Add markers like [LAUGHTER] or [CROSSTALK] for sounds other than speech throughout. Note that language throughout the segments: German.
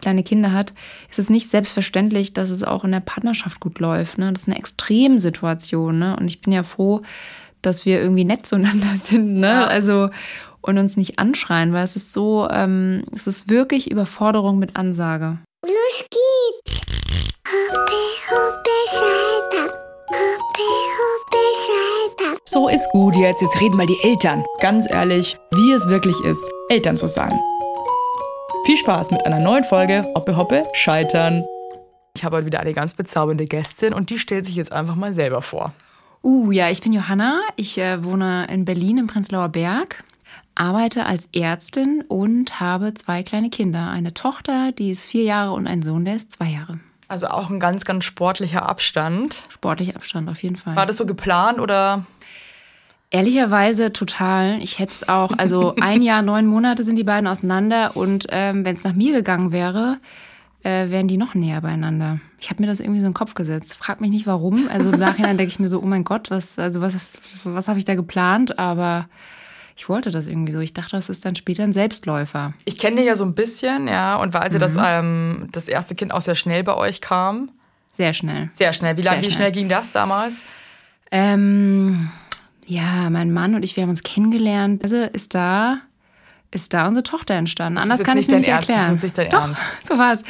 kleine Kinder hat, ist es nicht selbstverständlich, dass es auch in der Partnerschaft gut läuft. Ne? Das ist eine Extremsituation. Ne? Und ich bin ja froh, dass wir irgendwie nett zueinander [LAUGHS] sind. Ne? Ja. Also und uns nicht anschreien, weil es ist so, ähm, es ist wirklich Überforderung mit Ansage. Los geht's! Hoppe, hoppe, Salta. Hoppe, hoppe, Salta. So ist gut jetzt. Jetzt reden mal die Eltern. Ganz ehrlich, wie es wirklich ist, Eltern zu sein. Viel Spaß mit einer neuen Folge Hoppe Hoppe Scheitern. Ich habe heute wieder eine ganz bezaubernde Gästin und die stellt sich jetzt einfach mal selber vor. Uh, ja, ich bin Johanna. Ich äh, wohne in Berlin im Prenzlauer Berg, arbeite als Ärztin und habe zwei kleine Kinder. Eine Tochter, die ist vier Jahre und ein Sohn, der ist zwei Jahre. Also auch ein ganz, ganz sportlicher Abstand. Sportlicher Abstand, auf jeden Fall. War das so geplant oder Ehrlicherweise total. Ich hätte es auch, also [LAUGHS] ein Jahr, neun Monate sind die beiden auseinander und ähm, wenn es nach mir gegangen wäre, äh, wären die noch näher beieinander. Ich habe mir das irgendwie so in den Kopf gesetzt. Frag mich nicht warum. Also im Nachhinein denke ich mir so, oh mein Gott, was, also was, was habe ich da geplant? Aber ich wollte das irgendwie so. Ich dachte, das ist dann später ein Selbstläufer. Ich kenne dich ja so ein bisschen, ja, und weiß, mhm. dass ähm, das erste Kind auch sehr schnell bei euch kam. Sehr schnell. Sehr schnell. Wie, lang, schnell. wie schnell ging das damals? Ähm, ja, mein Mann und ich, wir haben uns kennengelernt. Also ist da ist da unsere Tochter entstanden. Anders kann ich mir nicht erklären. Das ist nicht dein Doch, Ernst. so war es.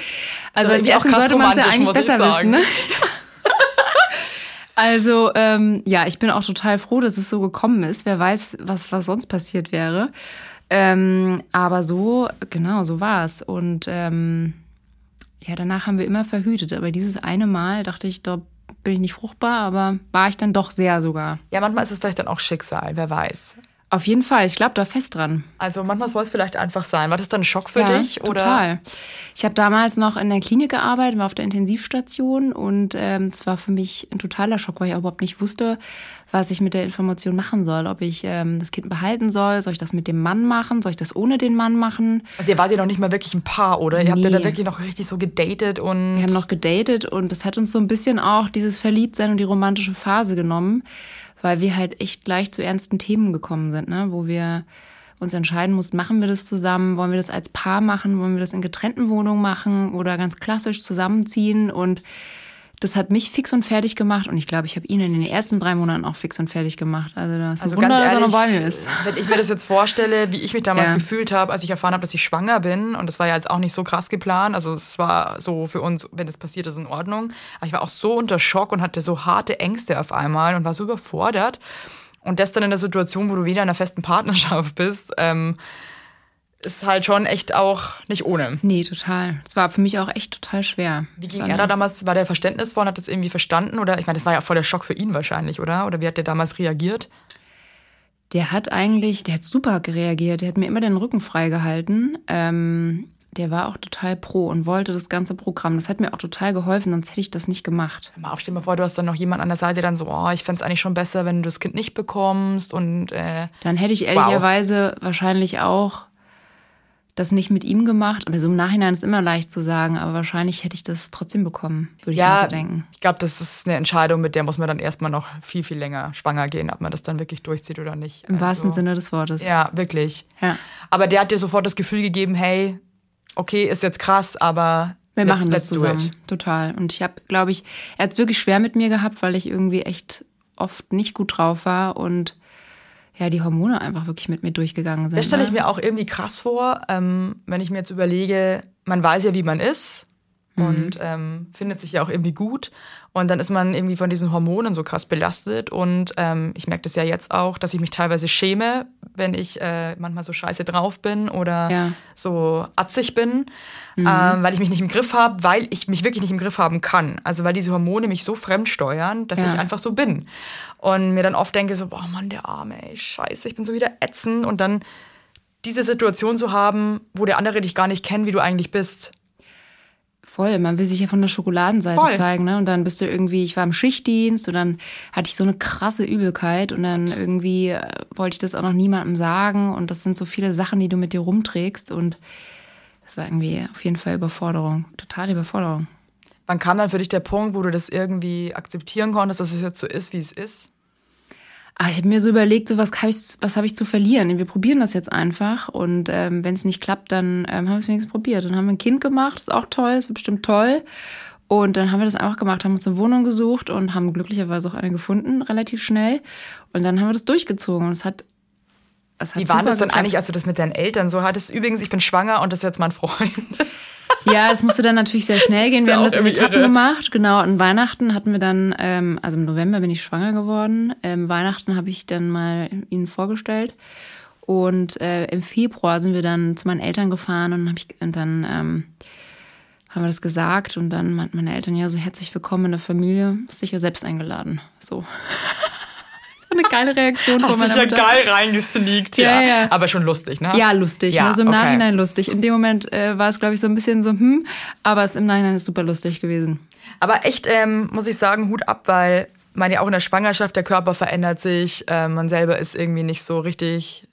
Also als Ärztin sollte man es ja eigentlich besser wissen. Ne? [LAUGHS] also ähm, ja, ich bin auch total froh, dass es so gekommen ist. Wer weiß, was, was sonst passiert wäre. Ähm, aber so, genau, so war es. Und ähm, ja, danach haben wir immer verhütet. Aber dieses eine Mal dachte ich, doch, bin ich nicht fruchtbar, aber war ich dann doch sehr sogar. Ja, manchmal ist es vielleicht dann auch Schicksal, wer weiß. Auf jeden Fall, ich glaube da fest dran. Also manchmal soll es vielleicht einfach sein. War das dann ein Schock für ja, dich? Oder? Total. Ich habe damals noch in der Klinik gearbeitet, war auf der Intensivstation und ähm, es war für mich ein totaler Schock, weil ich überhaupt nicht wusste, was ich mit der Information machen soll. Ob ich ähm, das Kind behalten soll, soll ich das mit dem Mann machen, soll ich das ohne den Mann machen? Also ihr wart ja noch nicht mal wirklich ein Paar, oder? Nee. Ihr habt ja da wirklich noch richtig so gedatet und... Wir haben noch gedatet und das hat uns so ein bisschen auch dieses Verliebtsein und die romantische Phase genommen weil wir halt echt gleich zu ernsten Themen gekommen sind, ne? wo wir uns entscheiden mussten, machen wir das zusammen, wollen wir das als Paar machen, wollen wir das in getrennten Wohnungen machen oder ganz klassisch zusammenziehen? Und das hat mich fix und fertig gemacht und ich glaube, ich habe ihn in den ersten drei Monaten auch fix und fertig gemacht. Also das ist also Wunder, ehrlich, dass er noch bei mir ist. Wenn ich mir das jetzt vorstelle, wie ich mich damals ja. gefühlt habe, als ich erfahren habe, dass ich schwanger bin und das war ja jetzt auch nicht so krass geplant, also es war so für uns, wenn das passiert ist, in Ordnung. Aber ich war auch so unter Schock und hatte so harte Ängste auf einmal und war so überfordert. Und das dann in der Situation, wo du wieder in einer festen Partnerschaft bist, ähm, ist halt schon echt auch nicht ohne. Nee, total. Es war für mich auch echt total schwer. Wie ging er da damals? War der verständnisvoll und hat das irgendwie verstanden? Oder ich meine, das war ja voll der Schock für ihn wahrscheinlich, oder? Oder wie hat der damals reagiert? Der hat eigentlich, der hat super reagiert. Der hat mir immer den Rücken freigehalten. Ähm, der war auch total pro und wollte das ganze Programm. Das hat mir auch total geholfen, sonst hätte ich das nicht gemacht. Mal auf, stell dir mal vor, du hast dann noch jemand an der Seite, der dann so, oh, ich fände es eigentlich schon besser, wenn du das Kind nicht bekommst und äh, Dann hätte ich ehrlicherweise wow. wahrscheinlich auch das nicht mit ihm gemacht. Aber so im Nachhinein ist immer leicht zu sagen, aber wahrscheinlich hätte ich das trotzdem bekommen, würde ich ja, mal so denken. Ich glaube, das ist eine Entscheidung, mit der muss man dann erstmal noch viel, viel länger schwanger gehen, ob man das dann wirklich durchzieht oder nicht. Im also, wahrsten Sinne des Wortes. Ja, wirklich. Ja. Aber der hat dir sofort das Gefühl gegeben, hey, okay, ist jetzt krass, aber wir machen das zusammen. Total. Und ich habe, glaube ich, er hat es wirklich schwer mit mir gehabt, weil ich irgendwie echt oft nicht gut drauf war und ja, die Hormone einfach wirklich mit mir durchgegangen sind. Das stelle ich ne? mir auch irgendwie krass vor, ähm, wenn ich mir jetzt überlege, man weiß ja, wie man ist mhm. und ähm, findet sich ja auch irgendwie gut. Und dann ist man irgendwie von diesen Hormonen so krass belastet. Und ähm, ich merke das ja jetzt auch, dass ich mich teilweise schäme, wenn ich äh, manchmal so scheiße drauf bin oder ja. so atzig bin, mhm. ähm, weil ich mich nicht im Griff habe, weil ich mich wirklich nicht im Griff haben kann. Also weil diese Hormone mich so fremd steuern, dass ja. ich einfach so bin. Und mir dann oft denke so, boah Mann, der Arme, ey, scheiße, ich bin so wieder ätzend. Und dann diese Situation zu haben, wo der andere dich gar nicht kennt, wie du eigentlich bist. Voll, man will sich ja von der Schokoladenseite Voll. zeigen, ne? Und dann bist du irgendwie, ich war im Schichtdienst und dann hatte ich so eine krasse Übelkeit und dann irgendwie äh, wollte ich das auch noch niemandem sagen und das sind so viele Sachen, die du mit dir rumträgst und das war irgendwie auf jeden Fall Überforderung, totale Überforderung. Wann kam dann für dich der Punkt, wo du das irgendwie akzeptieren konntest, dass es jetzt so ist, wie es ist? Aber ich habe mir so überlegt, so was habe ich, was hab ich zu verlieren? Wir probieren das jetzt einfach. Und ähm, wenn es nicht klappt, dann ähm, haben wir es wenigstens probiert. Dann haben wir ein Kind gemacht, ist auch toll, ist bestimmt toll. Und dann haben wir das einfach gemacht, haben uns eine Wohnung gesucht und haben glücklicherweise auch eine gefunden, relativ schnell. Und dann haben wir das durchgezogen. Und es hat. Es hat Wie war das geklappt. eigentlich, als du das mit deinen Eltern so hattest? Übrigens, ich bin schwanger und das ist jetzt mein Freund. Ja, es musste dann natürlich sehr schnell gehen. Wir haben das in Etappen irre. gemacht. Genau, an Weihnachten hatten wir dann, ähm, also im November bin ich schwanger geworden. Ähm, Weihnachten habe ich dann mal ihnen vorgestellt. Und äh, im Februar sind wir dann zu meinen Eltern gefahren und, hab ich, und dann ähm, haben wir das gesagt. Und dann meinten meine Eltern, ja, so herzlich willkommen in der Familie, sicher selbst eingeladen. So [LAUGHS] eine geile Reaktion von meiner. Hast dich ja geil reingesneakt, ja. ja. Aber schon lustig, ne? Ja, lustig. Ja, also im okay. Nachhinein lustig. In dem Moment äh, war es, glaube ich, so ein bisschen so, hm, aber es im Nachhinein ist super lustig gewesen. Aber echt, ähm, muss ich sagen, Hut ab, weil man ja auch in der Schwangerschaft, der Körper verändert sich, äh, man selber ist irgendwie nicht so richtig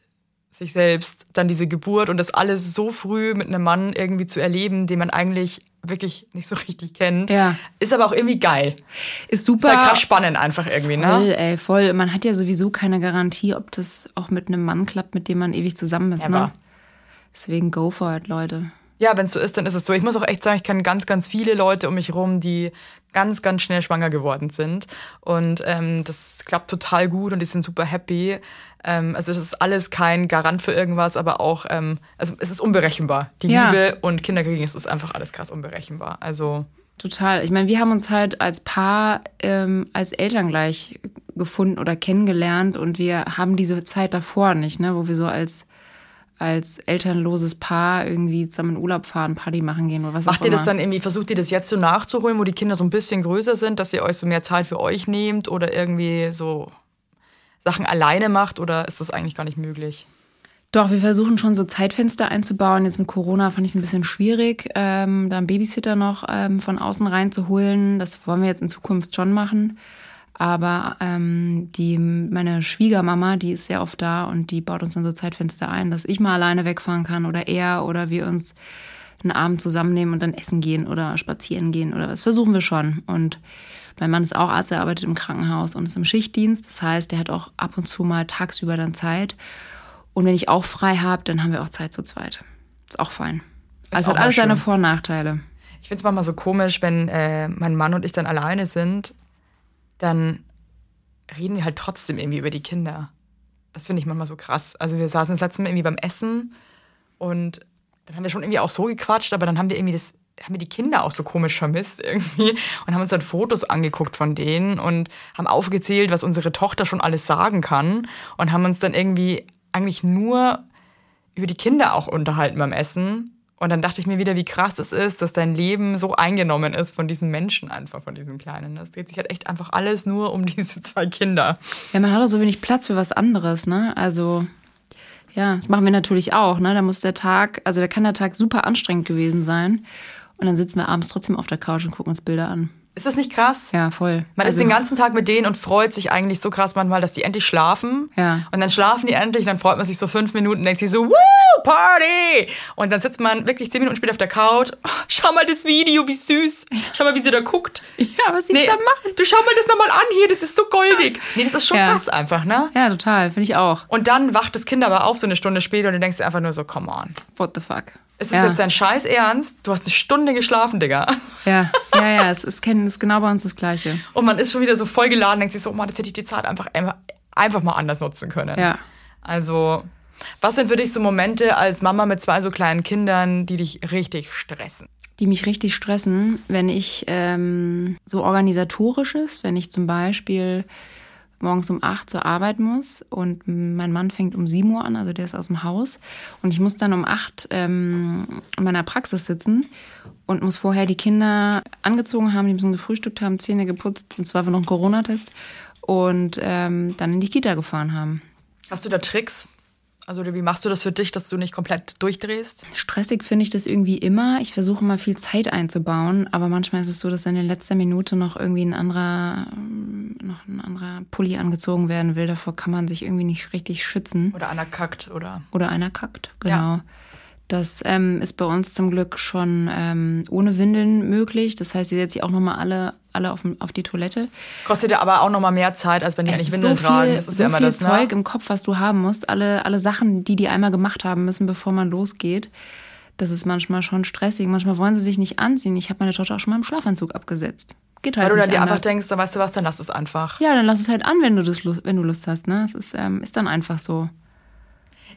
sich selbst, dann diese Geburt und das alles so früh mit einem Mann irgendwie zu erleben, den man eigentlich wirklich nicht so richtig kennt. Ja. Ist aber auch irgendwie geil. Ist super. Ist halt krass spannend einfach irgendwie, voll, ne? Ey, voll. Man hat ja sowieso keine Garantie, ob das auch mit einem Mann klappt, mit dem man ewig zusammen ist, ne? Deswegen go for it, Leute. Ja, wenn es so ist, dann ist es so. Ich muss auch echt sagen, ich kenne ganz, ganz viele Leute um mich rum, die ganz, ganz schnell schwanger geworden sind. Und ähm, das klappt total gut und die sind super happy. Ähm, also das ist alles kein Garant für irgendwas, aber auch, ähm, also es ist unberechenbar. Die ja. Liebe und Kinderkriegen, es ist einfach alles krass unberechenbar. Also Total. Ich meine, wir haben uns halt als Paar, ähm, als Eltern gleich gefunden oder kennengelernt und wir haben diese Zeit davor nicht, ne, wo wir so als als elternloses Paar irgendwie zusammen in Urlaub fahren, Party machen gehen oder was Macht auch ihr das dann irgendwie, versucht ihr das jetzt so nachzuholen, wo die Kinder so ein bisschen größer sind, dass ihr euch so mehr Zeit für euch nehmt oder irgendwie so Sachen alleine macht oder ist das eigentlich gar nicht möglich? Doch, wir versuchen schon so Zeitfenster einzubauen. Jetzt mit Corona fand ich es ein bisschen schwierig, ähm, da einen Babysitter noch ähm, von außen reinzuholen. Das wollen wir jetzt in Zukunft schon machen. Aber ähm, die, meine Schwiegermama, die ist sehr oft da und die baut uns dann so Zeitfenster ein, dass ich mal alleine wegfahren kann oder er oder wir uns einen Abend zusammennehmen und dann essen gehen oder spazieren gehen oder was. Versuchen wir schon. Und mein Mann ist auch Arzt, er arbeitet im Krankenhaus und ist im Schichtdienst. Das heißt, der hat auch ab und zu mal tagsüber dann Zeit. Und wenn ich auch frei habe, dann haben wir auch Zeit zu zweit. Ist auch fein. Also hat alles seine Vor- und Nachteile. Ich finde es manchmal so komisch, wenn äh, mein Mann und ich dann alleine sind dann reden wir halt trotzdem irgendwie über die Kinder. Das finde ich manchmal so krass. Also wir saßen das letzte Mal irgendwie beim Essen und dann haben wir schon irgendwie auch so gequatscht, aber dann haben wir irgendwie das, haben wir die Kinder auch so komisch vermisst irgendwie und haben uns dann Fotos angeguckt von denen und haben aufgezählt, was unsere Tochter schon alles sagen kann und haben uns dann irgendwie eigentlich nur über die Kinder auch unterhalten beim Essen und dann dachte ich mir wieder, wie krass es ist, dass dein Leben so eingenommen ist von diesen Menschen einfach, von diesen Kleinen. Es dreht sich halt echt einfach alles nur um [LAUGHS] diese zwei Kinder. Ja, man hat auch so wenig Platz für was anderes, ne? Also, ja, das machen wir natürlich auch, ne? Da muss der Tag, also da kann der Tag super anstrengend gewesen sein. Und dann sitzen wir abends trotzdem auf der Couch und gucken uns Bilder an. Ist das nicht krass? Ja, voll. Man also, ist den ganzen Tag mit denen und freut sich eigentlich so krass manchmal, dass die endlich schlafen. Ja. Und dann schlafen die endlich, dann freut man sich so fünf Minuten, denkt sich so, Woo, Party! Und dann sitzt man wirklich zehn Minuten später auf der Couch. Oh, schau mal das Video, wie süß. Schau mal, wie sie da guckt. Ja, was sie nee, da machen. Du schau mal das nochmal an hier, das ist so goldig. Nee, das ist schon ja. krass einfach, ne? Ja, total, finde ich auch. Und dann wacht das Kind aber auf so eine Stunde später und du denkst dir einfach nur so, come on. What the fuck? Ist das ja. jetzt dein Scheiß Ernst? Du hast eine Stunde geschlafen, Digga. Ja, ja, [LAUGHS] ja, es ist, es ist genau bei uns das Gleiche. Und man ist schon wieder so voll geladen, denkt sich so, oh Mann, jetzt hätte ich die Zeit einfach, einfach mal anders nutzen können. Ja. Also, was sind für dich so Momente als Mama mit zwei so kleinen Kindern, die dich richtig stressen? Die mich richtig stressen, wenn ich ähm, so organisatorisch ist, wenn ich zum Beispiel morgens um acht zur Arbeit muss und mein Mann fängt um sieben Uhr an, also der ist aus dem Haus und ich muss dann um acht ähm, in meiner Praxis sitzen und muss vorher die Kinder angezogen haben, die müssen gefrühstückt haben, Zähne geputzt, und zwar noch einen Corona-Test und ähm, dann in die Kita gefahren haben. Hast du da Tricks? Also wie machst du das für dich, dass du nicht komplett durchdrehst? Stressig finde ich das irgendwie immer. Ich versuche mal viel Zeit einzubauen, aber manchmal ist es so, dass in letzter Minute noch irgendwie ein anderer, noch ein anderer Pulli angezogen werden will. Davor kann man sich irgendwie nicht richtig schützen. Oder einer kackt, oder? Oder einer kackt, genau. Ja. Das ähm, ist bei uns zum Glück schon ähm, ohne Windeln möglich. Das heißt, sie setzt sich auch nochmal alle, alle auf, auf die Toilette. Das kostet ja aber auch nochmal mehr Zeit, als wenn die eigentlich Windeln so viel, tragen. Das ist so ja immer viel das, ne? Zeug im Kopf, was du haben musst. Alle, alle Sachen, die die einmal gemacht haben müssen, bevor man losgeht. Das ist manchmal schon stressig. Manchmal wollen sie sich nicht anziehen. Ich habe meine Tochter auch schon mal im Schlafanzug abgesetzt. Geht halt Weil du dann dir einfach denkst, dann weißt du was, dann lass es einfach. Ja, dann lass es halt an, wenn du, das Lust, wenn du Lust hast. Ne? Es ist, ähm, ist dann einfach so.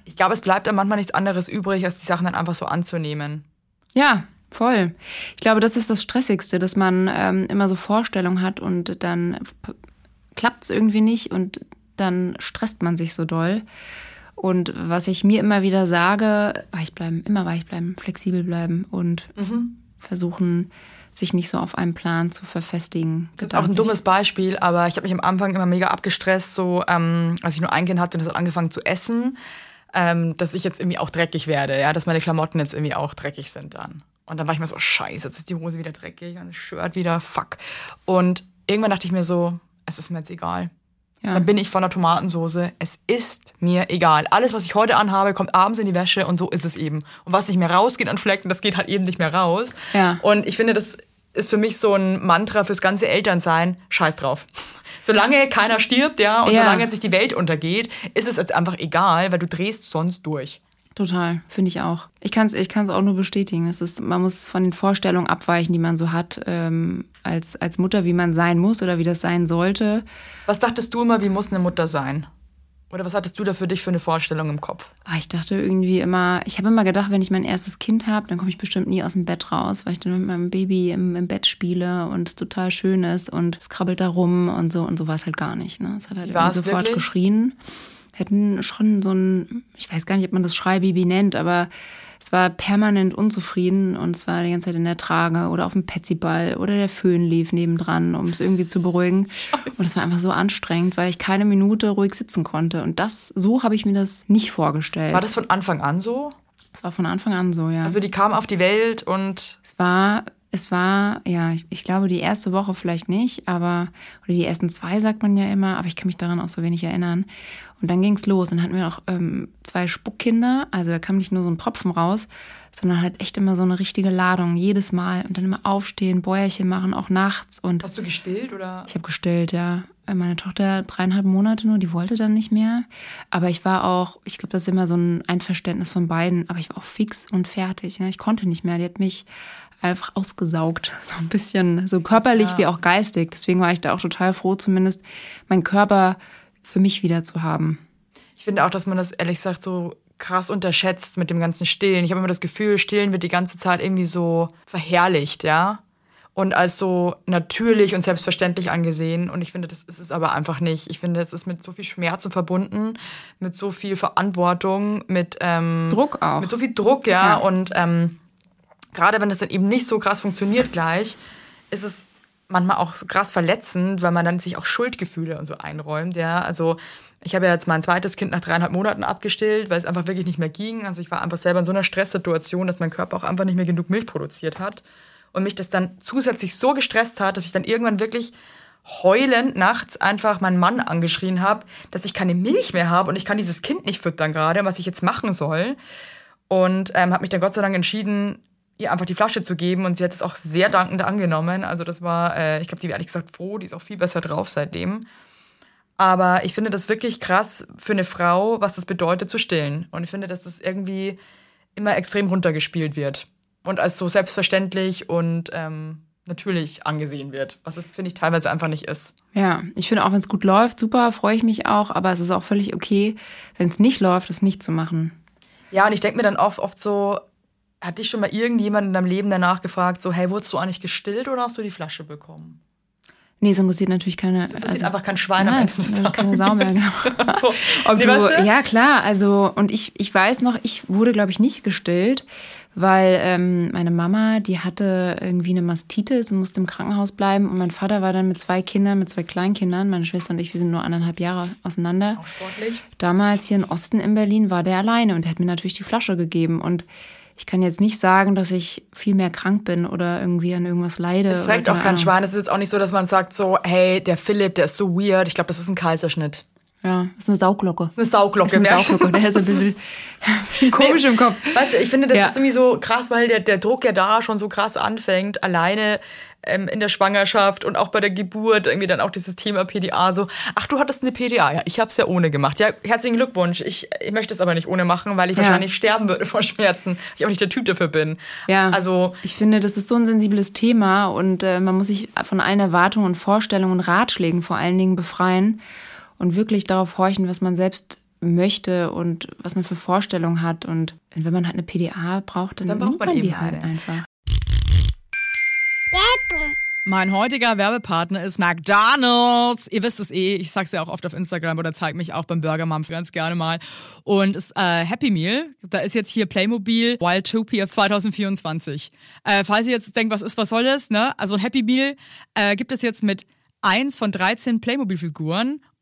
Ich glaube, es bleibt dann manchmal nichts anderes übrig, als die Sachen dann einfach so anzunehmen. Ja, voll. Ich glaube, das ist das Stressigste, dass man ähm, immer so Vorstellungen hat und dann klappt es irgendwie nicht und dann stresst man sich so doll. Und was ich mir immer wieder sage, weich bleiben, immer weich bleiben, flexibel bleiben und versuchen, sich nicht so auf einen Plan zu verfestigen. Das ist auch ein dummes Beispiel, aber ich habe mich am Anfang immer mega abgestresst, so ähm, als ich nur ein Kind hatte und das hat angefangen zu essen, ähm, dass ich jetzt irgendwie auch dreckig werde, ja, dass meine Klamotten jetzt irgendwie auch dreckig sind dann. Und dann war ich mir so, scheiße, jetzt ist die Hose wieder dreckig und das Shirt wieder, fuck. Und irgendwann dachte ich mir so, es ist mir jetzt egal. Ja. Dann bin ich von der Tomatensoße. Es ist mir egal. Alles, was ich heute anhabe, kommt abends in die Wäsche und so ist es eben. Und was nicht mehr rausgeht an Flecken, das geht halt eben nicht mehr raus. Ja. Und ich finde, das ist für mich so ein Mantra fürs ganze Elternsein. Scheiß drauf. [LAUGHS] Solange keiner stirbt, ja, und Ja. solange jetzt nicht die Welt untergeht, ist es jetzt einfach egal, weil du drehst sonst durch. Total, finde ich auch. Ich kann es ich kann's auch nur bestätigen. Es ist, man muss von den Vorstellungen abweichen, die man so hat, ähm, als, als Mutter, wie man sein muss oder wie das sein sollte. Was dachtest du immer, wie muss eine Mutter sein? Oder was hattest du da für dich für eine Vorstellung im Kopf? Ah, ich dachte irgendwie immer, ich habe immer gedacht, wenn ich mein erstes Kind habe, dann komme ich bestimmt nie aus dem Bett raus, weil ich dann mit meinem Baby im, im Bett spiele und es total schön ist und es krabbelt da rum und so und so war es halt gar nicht. Ne? Es hat halt sofort wirklich? geschrien. Hätten schon so ein, ich weiß gar nicht, ob man das Schreibaby nennt, aber es war permanent unzufrieden und es war die ganze Zeit in der Trage oder auf dem Petsyball oder der Föhn lief nebendran, um es irgendwie zu beruhigen. Und es war einfach so anstrengend, weil ich keine Minute ruhig sitzen konnte. Und das, so habe ich mir das nicht vorgestellt. War das von Anfang an so? Es war von Anfang an so, ja. Also die kam auf die Welt und es war, es war, ja, ich, ich glaube, die erste Woche vielleicht nicht, aber, oder die ersten zwei sagt man ja immer, aber ich kann mich daran auch so wenig erinnern. Und dann ging's los. Dann hatten wir noch ähm, zwei Spuckkinder, also da kam nicht nur so ein Tropfen raus, sondern halt echt immer so eine richtige Ladung, jedes Mal. Und dann immer aufstehen, Bäuerchen machen, auch nachts. Und hast du gestillt oder? ich habe gestillt, ja. Meine Tochter dreieinhalb Monate nur, die wollte dann nicht mehr. Aber ich war auch, ich glaube, das ist immer so ein Einverständnis von beiden, aber ich war auch fix und fertig. Ne? Ich konnte nicht mehr. Die hat mich einfach ausgesaugt. [LAUGHS] So ein bisschen, so körperlich Ja. wie auch geistig. Deswegen war ich da auch total froh, zumindest meinen Körper für mich wieder zu haben. Ich finde auch, dass man das ehrlich gesagt so krass unterschätzt mit dem ganzen Stillen. Ich habe immer das Gefühl, Stillen wird die ganze Zeit irgendwie so verherrlicht, ja. Und als so natürlich und selbstverständlich angesehen. Und ich finde, das ist es aber einfach nicht. Ich finde, es ist mit so viel Schmerzen verbunden, mit so viel Verantwortung, mit ähm, Druck auch. Mit so viel Druck, ja. Ja. Und ähm, gerade wenn das dann eben nicht so krass funktioniert gleich, ist es manchmal auch so krass verletzend, weil man dann sich auch Schuldgefühle und so einräumt, ja. Also ich habe ja jetzt mein zweites Kind nach dreieinhalb Monaten abgestillt, weil es einfach wirklich nicht mehr ging. Also ich war einfach selber in so einer Stresssituation, dass mein Körper auch einfach nicht mehr genug Milch produziert hat. Und mich das dann zusätzlich so gestresst hat, dass ich dann irgendwann wirklich heulend nachts einfach meinen Mann angeschrien habe, dass ich keine Milch mehr habe und ich kann dieses Kind nicht füttern gerade, was ich jetzt machen soll. Und ähm, habe mich dann Gott sei Dank entschieden, ihr einfach die Flasche zu geben und sie hat es auch sehr dankend angenommen. Also das war, äh, ich glaube, die war ehrlich gesagt froh, die ist auch viel besser drauf seitdem. Aber ich finde das wirklich krass für eine Frau, was das bedeutet zu stillen. Und ich finde, dass das irgendwie immer extrem runtergespielt wird und als so selbstverständlich und ähm, natürlich angesehen wird, was es, finde ich, teilweise einfach nicht ist. Ja, ich finde auch, wenn es gut läuft, super, freue ich mich auch, aber es ist auch völlig okay, wenn es nicht läuft, es nicht zu machen. Ja, und ich denke mir dann oft, oft so, hat dich schon mal irgendjemand in deinem Leben danach gefragt, so, hey, wurdest du eigentlich gestillt oder hast du die Flasche bekommen? Nee, es interessiert natürlich keine. Das interessiert einfach kein Schwein am nein, Ende des Tages. keine Sau mehr, genau. [LAUGHS] So. Ob Nee, du, weißt du? Ja, klar. Also, und ich, ich weiß noch, ich wurde, glaube ich, nicht gestillt, weil ähm, meine Mama, die hatte irgendwie eine Mastitis und musste im Krankenhaus bleiben. Und mein Vater war dann mit zwei Kindern, mit zwei Kleinkindern, meine Schwester und ich, wir sind nur anderthalb Jahre auseinander. Auch sportlich. Damals hier in Osten in Berlin war der alleine und der hat mir natürlich die Flasche gegeben. Und ich kann jetzt nicht sagen, dass ich viel mehr krank bin oder irgendwie an irgendwas leide. Es fragt auch kein Ahnung. Schwein. Es ist jetzt auch nicht so, dass man sagt so, hey, der Philipp, der ist so weird. Ich glaube, das ist ein Kaiserschnitt. Ja, ist eine Sauglocke. Ist eine Sauglocke, ist eine wer- Sauglocke. Der ist ein bisschen, [LAUGHS] ein bisschen komisch im Kopf. Weißt du, ich finde, das Ja. ist irgendwie so krass, weil der, der Druck ja da schon so krass anfängt, alleine ähm, in der Schwangerschaft und auch bei der Geburt, irgendwie dann auch dieses Thema PDA so, ach, du hattest eine PDA, ja, ich habe es ja ohne gemacht. Ja, herzlichen Glückwunsch. Ich, ich möchte es aber nicht ohne machen, weil ich Ja. wahrscheinlich sterben würde vor Schmerzen, weil ich auch nicht der Typ dafür bin. Ja, Also, ich finde, das ist so ein sensibles Thema und äh, man muss sich von allen Erwartungen und Vorstellungen und Ratschlägen vor allen Dingen befreien und wirklich darauf horchen, was man selbst möchte und was man für Vorstellungen hat. Und wenn man halt eine PDA braucht, dann, Dann braucht man man die eben halt eine. einfach. Mein heutiger Werbepartner ist McDonald's. Ihr wisst es eh, ich sag's ja auch oft auf Instagram oder zeig mich auch beim Burger Mom ganz gerne mal. Und es äh, Happy Meal, da ist jetzt hier Playmobil Wildtopia 2024. Äh, falls ihr jetzt denkt, was ist, was soll das, ne? Also ein Happy Meal äh, gibt es jetzt mit eins von 13 Playmobil-Figuren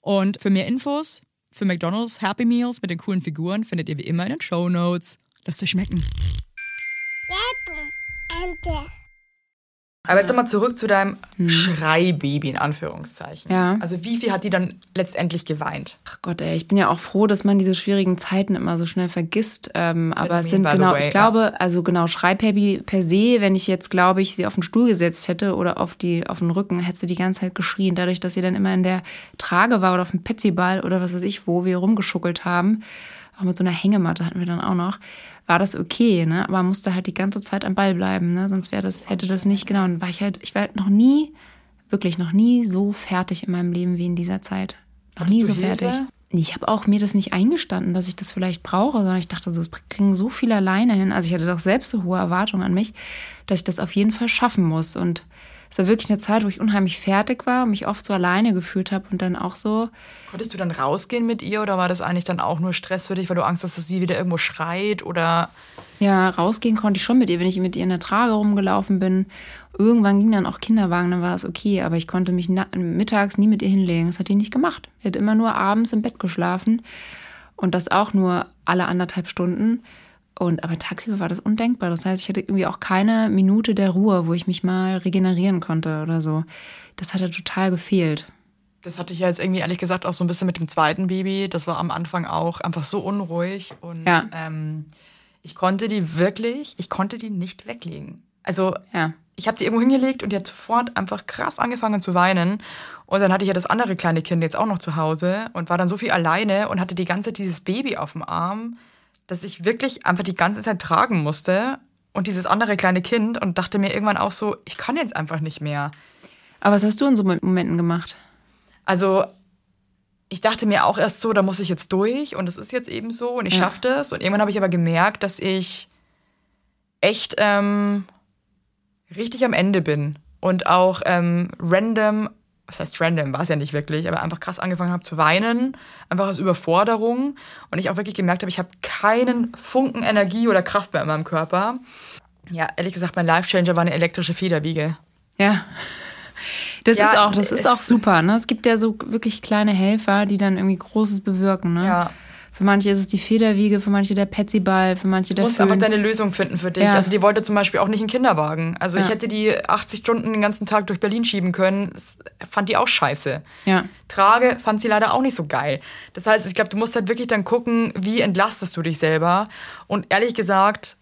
Und für mehr Infos für McDonald's Happy Meals mit den coolen Figuren findet ihr wie immer in den Show Notes. Lasst euch schmecken. Aber jetzt nochmal zurück zu deinem Schreibaby in Anführungszeichen. Hm. Ja. Also wie viel hat die dann letztendlich geweint? Ach Gott, ey, ich bin ja auch froh, dass man diese schwierigen Zeiten immer so schnell vergisst. Ähm, aber es sind genau, way, ich glaube, also genau, Schreibhappy per se, wenn ich jetzt, glaube ich, sie auf den Stuhl gesetzt hätte oder auf, die, auf den Rücken, hätte sie die ganze Zeit geschrien. Dadurch, dass sie dann immer in der Trage war oder auf dem Petsyball oder was weiß ich, wo wir rumgeschuckelt haben, auch mit so einer Hängematte hatten wir dann auch noch, war das okay, ne? Aber musste halt die ganze Zeit am Ball bleiben, ne? Sonst wäre das, hätte das nicht, genau. Und war ich halt, ich war halt noch nie, wirklich noch nie so fertig in meinem Leben wie in dieser Zeit. Noch nie du so Hilfe? fertig. Ich habe auch mir das nicht eingestanden, dass ich das vielleicht brauche, sondern ich dachte so, es kriegen so viel alleine hin. Also ich hatte doch selbst so hohe Erwartungen an mich, dass ich das auf jeden Fall schaffen muss. Und es war wirklich eine Zeit, wo ich unheimlich fertig war und mich oft so alleine gefühlt habe und dann auch so, Konntest du dann rausgehen mit ihr oder war das eigentlich dann auch nur Stress für dich, weil du Angst hast, dass sie wieder irgendwo schreit oder ja, rausgehen konnte ich schon mit ihr, wenn ich mit ihr in der Trage rumgelaufen bin. Irgendwann ging dann auch Kinderwagen, dann war es okay, aber ich konnte mich mittags nie mit ihr hinlegen. Das hat die nicht gemacht. Die hat immer nur abends im Bett geschlafen und das auch nur alle anderthalb Stunden. Und aber tagsüber war das undenkbar. Das heißt, ich hatte irgendwie auch keine Minute der Ruhe, wo ich mich mal regenerieren konnte oder so. Das hat ja total gefehlt. Das hatte ich ja jetzt irgendwie ehrlich gesagt auch so ein bisschen mit dem zweiten Baby. Das war am Anfang auch einfach so unruhig und Ja. ähm, ich konnte die wirklich, ich konnte die nicht weglegen. Also Ja. ich habe die irgendwo hingelegt und die hat sofort einfach krass angefangen zu weinen. Und dann hatte ich ja das andere kleine Kind jetzt auch noch zu Hause und war dann so viel alleine und hatte die ganze Zeit dieses Baby auf dem Arm, dass ich wirklich einfach die ganze Zeit tragen musste und dieses andere kleine Kind und dachte mir irgendwann auch so, ich kann jetzt einfach nicht mehr. Aber was hast du in so Momenten gemacht? Also ich dachte mir auch erst so, da muss ich jetzt durch und es ist jetzt eben so und ich Ja. schaffe das. Und irgendwann habe ich aber gemerkt, dass ich echt ähm, richtig am Ende bin und auch ähm, random, was heißt random, war es ja nicht wirklich, aber einfach krass angefangen habe zu weinen, einfach aus Überforderung und ich auch wirklich gemerkt habe, ich habe keinen Funken Energie oder Kraft mehr in meinem Körper. Ja, ehrlich gesagt, mein Life-Changer war eine elektrische Federwiege. Ja. Das Ja, ist auch, das ist auch super, ne? Es gibt ja so wirklich kleine Helfer, die dann irgendwie Großes bewirken, ne? Ja. Für manche ist es die Federwiege, für manche der Petsyball, für manche Du der musst einfach Föhn. deine Lösung finden für dich. Ja. Also die wollte zum Beispiel auch nicht einen Kinderwagen. Also ich Ja. hätte die 80 Stunden den ganzen Tag durch Berlin schieben können. Das fand die auch scheiße. Ja. Trage fand sie leider auch nicht so geil. Das heißt, ich glaube, du musst halt wirklich dann gucken, wie entlastest du dich selber. Und ehrlich gesagt,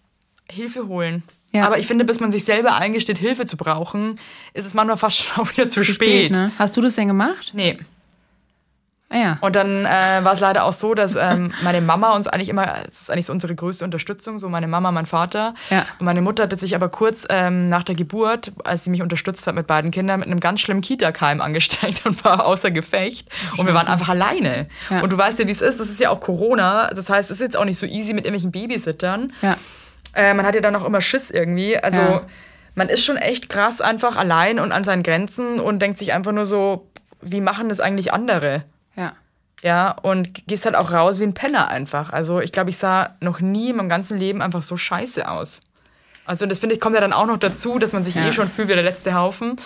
Hilfe holen. Ja. Aber ich finde, bis man sich selber eingesteht, Hilfe zu brauchen, ist es manchmal fast [LAUGHS] schon wieder zu spät. ne? Hast du das denn gemacht? Nee. Ah ja. Und dann äh, war es leider auch so, dass ähm, meine Mama uns eigentlich immer, es ist eigentlich so unsere größte Unterstützung, so meine Mama, mein Vater. Ja. Und meine Mutter hatte sich aber kurz ähm, nach der Geburt, als sie mich unterstützt hat mit beiden Kindern, mit einem ganz schlimmen Kita-Keim angesteckt [LAUGHS] und war außer Gefecht. Und wir waren einfach alleine. Ja. Und du weißt ja, wie es ist, das ist ja auch Corona. Das heißt, es ist jetzt auch nicht so easy mit irgendwelchen Babysittern. Ja. Äh, man hat ja dann auch immer Schiss irgendwie. Also Ja. man ist schon echt krass einfach allein und an seinen Grenzen und denkt sich einfach nur so, wie machen das eigentlich andere? Ja. Ja, und gehst halt auch raus wie ein Penner einfach. Also ich glaube, ich sah noch nie in meinem ganzen Leben einfach so scheiße aus. Also das finde ich, kommt ja dann auch noch dazu, dass man sich Ja. eh schon fühlt wie der letzte Haufen.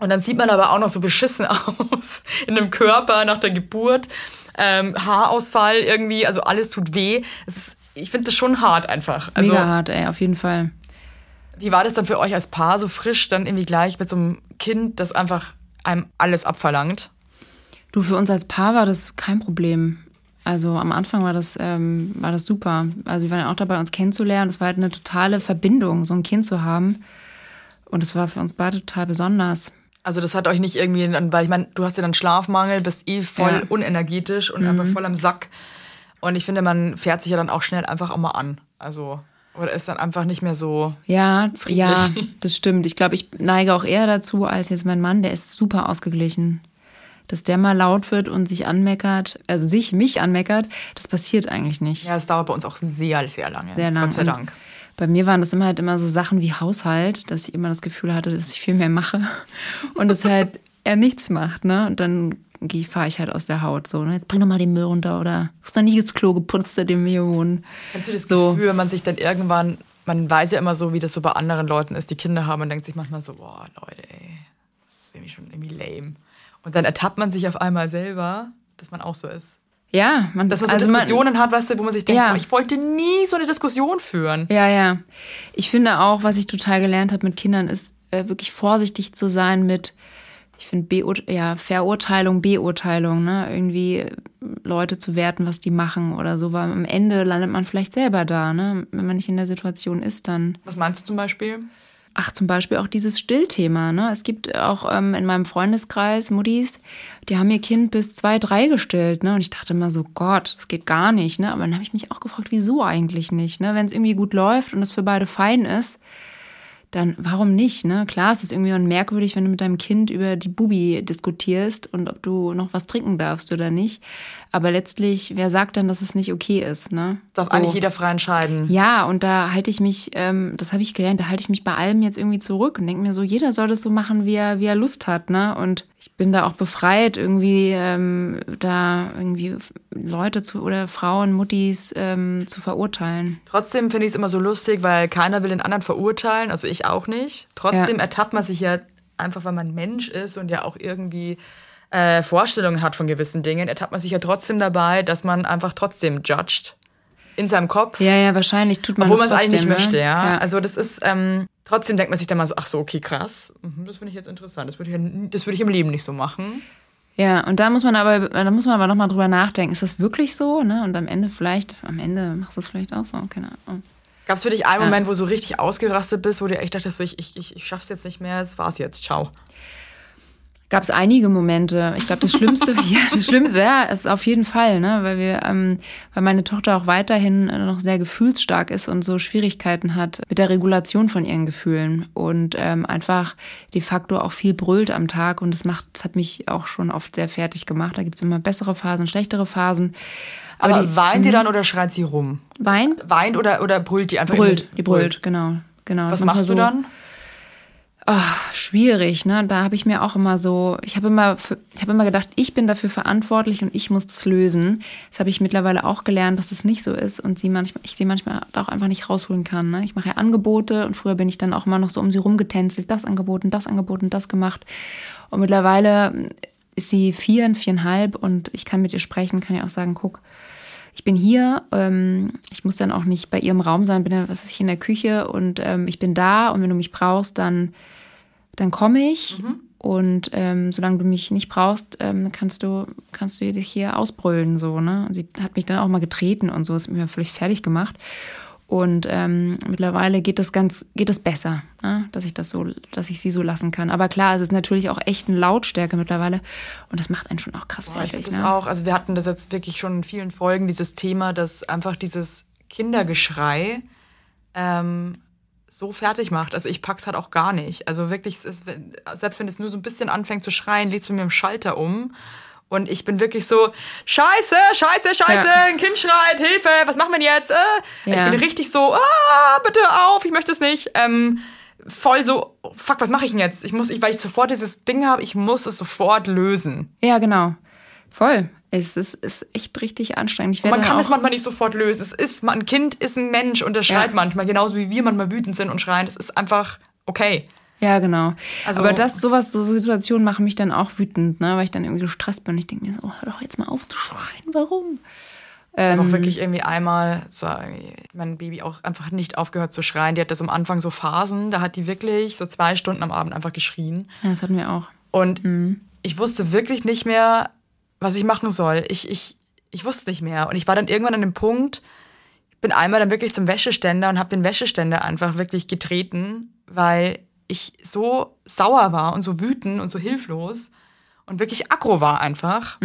Und dann sieht man aber auch noch so beschissen [LAUGHS] aus in dem Körper nach der Geburt. Ähm, Haarausfall irgendwie, also alles tut weh. Ist, ich finde das schon hart einfach. Also, Mega hart, ey, auf jeden Fall. wie war das dann für euch als Paar so frisch, dann irgendwie gleich mit so einem Kind, das einfach einem alles abverlangt? Du, für uns als Paar war das kein Problem. Also am Anfang war das, ähm, war das super. Also wir waren ja auch dabei, uns kennenzulernen. Es war halt eine totale Verbindung, so ein Kind zu haben. Und es war für uns beide total besonders. Also das hat euch nicht irgendwie, weil ich meine, du hast ja dann Schlafmangel, bist eh voll Ja. unenergetisch und einfach voll am Sack. Und ich finde, man fährt sich ja dann auch schnell einfach auch mal an. Also, oder ist dann einfach nicht mehr so. Ja, Friedlich. ja, [LAUGHS] das stimmt. Ich glaube, ich neige auch eher dazu als jetzt mein Mann, der ist super ausgeglichen. Dass der mal laut wird und sich anmeckert, also sich, mich anmeckert, das passiert eigentlich nicht. Ja, es dauert bei uns auch sehr, sehr lange. Sehr lang. Gott sei Und Dank. Bei mir waren das immer halt immer so Sachen wie Haushalt, dass ich immer das Gefühl hatte, dass ich viel mehr mache und es halt [LAUGHS] er nichts macht, ne? Und dann fahre ich halt aus der Haut so, ne? Jetzt bring doch mal den Müll runter oder hast noch nie das Klo geputzt, seitdem wir hier wohnen. Kennst du das So. Gefühl, wenn man sich dann irgendwann, man weiß ja immer so, wie das so bei anderen Leuten ist, die Kinder haben und denkt sich manchmal so, boah, Leute, ey, das ist irgendwie schon irgendwie lame. Und dann ertappt man sich auf einmal selber, dass man auch so ist. Ja, man, Dass man so also man- Diskussionen hat, weißt du, wo man sich denkt, Ja. boah, ich wollte nie so eine Diskussion führen. Ja, ja. Ich finde auch, was ich total gelernt habe mit Kindern, ist äh, wirklich vorsichtig zu sein mit, ich finde, ja, Verurteilung, Beurteilung, ne? Irgendwie äh, Leute zu werten, was die machen oder so, weil am Ende landet man vielleicht selber da, ne? Wenn man nicht in der Situation ist, dann. Was meinst du zum Beispiel? Ach, zum Beispiel auch dieses Stillthema. Ne? Es gibt auch ähm, in meinem Freundeskreis Muttis, die haben ihr Kind bis zwei, drei gestillt. Ne? Und ich dachte immer so, Gott, das geht gar nicht. Ne? Aber dann habe ich mich auch gefragt, wieso eigentlich nicht? Ne? Wenn es irgendwie gut läuft und es für beide fein ist, dann warum nicht? Ne? Klar, es ist irgendwie merkwürdig, wenn du mit deinem Kind über die Bubi diskutierst und ob du noch was trinken darfst oder nicht. Aber letztlich, wer sagt dann, dass es nicht okay ist? Ne? Darf So. eigentlich jeder frei entscheiden. Ja, und da halte ich mich, ähm, das habe ich gelernt, da halte ich mich bei allem jetzt irgendwie zurück und denke mir so, jeder soll das so machen, wie er, wie er Lust hat, ne? Und ich bin da auch befreit, irgendwie ähm, da irgendwie Leute zu oder Frauen, Muttis ähm, zu verurteilen. Trotzdem finde ich es immer so lustig, weil keiner will den anderen verurteilen, also ich auch nicht. Trotzdem Ja. ertappt man sich ja einfach, weil man Mensch ist und ja auch irgendwie äh, Vorstellungen hat von gewissen Dingen, ertappt man sich ja trotzdem dabei, dass man einfach trotzdem judgt in seinem Kopf. Ja, ja, wahrscheinlich tut man Obwohl man das es eigentlich nicht trotzdem, möchte, ne? ja. Also das ist, ähm, trotzdem denkt man sich dann mal so, ach so, okay, krass, mhm, das finde ich jetzt interessant. Das würde ich, ja das würde ich im Leben nicht so machen. Ja, und da muss man aber, da muss man aber nochmal drüber nachdenken. Ist das wirklich so? Ne? Und am Ende vielleicht, am Ende machst du es vielleicht auch so, keine Ahnung. Gab es für dich einen Ja. Moment, wo du so richtig ausgerastet bist, wo du echt dachtest, so, ich, ich, ich, ich schaff's jetzt nicht mehr, es war's jetzt, ciao. Gab es einige Momente. Ich glaube, das Schlimmste, ja, [LAUGHS] das Schlimmste, ja, ist auf jeden Fall, ne, weil wir, ähm, weil meine Tochter auch weiterhin äh, noch sehr gefühlsstark ist und so Schwierigkeiten hat mit der Regulation von ihren Gefühlen und ähm, einfach de facto auch viel brüllt am Tag und das macht, das hat mich auch schon oft sehr fertig gemacht. Da gibt's immer bessere Phasen, schlechtere Phasen. Aber die- weint die dann oder schreit sie rum? Weint? Weint oder, oder brüllt die einfach? Brüllt, die brüllt, genau, genau. Was machst du so- dann? schwierig, ne? Da habe ich mir auch immer so, ich habe immer, ich habe immer gedacht, ich bin dafür verantwortlich und ich muss das lösen. Das habe ich mittlerweile auch gelernt, dass es nicht so ist und sie manchmal, ich sie manchmal auch einfach nicht rausholen kann. Ne? Ich mache ja Angebote und früher bin ich dann auch immer noch so um sie rumgetänzelt, das angeboten, das angeboten, das gemacht. Und mittlerweile ist sie vier, viereinhalb und ich kann mit ihr sprechen, kann ja auch sagen, guck, ich bin hier, ähm, ich muss dann auch nicht bei ihrem Raum sein, bin dann, was weiß ich, in der Küche und ähm, ich bin da und wenn du mich brauchst, dann, dann komme ich. Und ähm, solange du mich nicht brauchst, ähm, kannst du, kannst du dich hier ausbrüllen, so, ne? Und sie hat mich dann auch mal getreten und so, ist mir völlig fertig gemacht. Und ähm, mittlerweile geht das ganz, geht es besser, ne? dass ich das so, dass ich sie so lassen kann. Aber klar, es ist natürlich auch echt eine Lautstärke mittlerweile und das macht einen schon auch krass Boah, ich fertig. finde das Ne? auch. Also wir hatten das jetzt wirklich schon in vielen Folgen, dieses Thema, dass einfach dieses Kindergeschrei ähm, so fertig macht. Also ich pack's halt auch gar nicht. Also wirklich, es ist, selbst wenn es nur so ein bisschen anfängt zu schreien, lädt's bei mir im Schalter um. Und ich bin wirklich so, scheiße, scheiße, scheiße, Ja. ein Kind schreit, Hilfe, was machen wir denn jetzt? Äh? Ja. Ich bin richtig so, ah, bitte auf, ich möchte es nicht. Ähm, voll so, fuck, was mache ich denn jetzt? Ich muss, ich, weil ich sofort dieses Ding habe, ich muss es sofort lösen. Ja, genau. Voll. Es ist, ist echt richtig anstrengend. Man kann es manchmal nicht sofort lösen. Es ist, ein Kind ist ein Mensch und der schreit Ja. manchmal, genauso wie wir manchmal wütend sind und schreien. Das ist einfach okay. Ja, genau. Also- Aber das, sowas, so Situationen machen mich dann auch wütend, ne? weil ich dann irgendwie gestresst bin. Ich denke mir so, oh, hör doch jetzt mal auf zu schreien. Warum? Ich habe Ähm. auch wirklich irgendwie einmal so, mein Baby auch einfach nicht aufgehört zu schreien. Die hat das am Anfang so Phasen, da hat die wirklich so zwei Stunden am Abend einfach geschrien. Ja, das hatten wir auch. Und Mhm. ich wusste wirklich nicht mehr, was ich machen soll. Ich, ich, ich wusste nicht mehr. Und ich war dann irgendwann an dem Punkt, ich bin einmal dann wirklich zum Wäscheständer und habe den Wäscheständer einfach wirklich getreten, weil ich so sauer war und so wütend und so hilflos und wirklich aggro war einfach.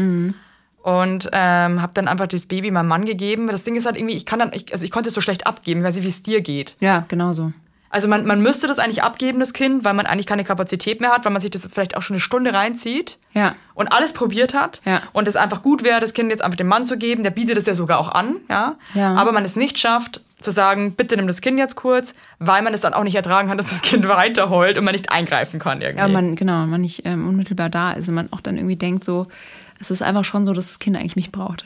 Und ähm, habe dann einfach das Baby meinem Mann gegeben. Das Ding ist halt irgendwie, ich kann dann, ich, also ich konnte es so schlecht abgeben, weiß nicht, wie es dir geht. Ja, genau so. Also man, man müsste das eigentlich abgeben, das Kind, weil man eigentlich keine Kapazität mehr hat, weil man sich das jetzt vielleicht auch schon eine Stunde reinzieht Ja. und alles probiert hat Ja. und es einfach gut wäre, das Kind jetzt einfach dem Mann zu geben, der bietet es ja sogar auch an, ja? Ja. aber man es nicht schafft, zu sagen, bitte nimm das Kind jetzt kurz, weil man es dann auch nicht ertragen kann, dass das Kind [LAUGHS] weiter heult und man nicht eingreifen kann irgendwie. Ja, man, genau, man nicht ähm, unmittelbar da ist und man auch dann irgendwie denkt so, es ist einfach schon so, dass das Kind eigentlich mich braucht.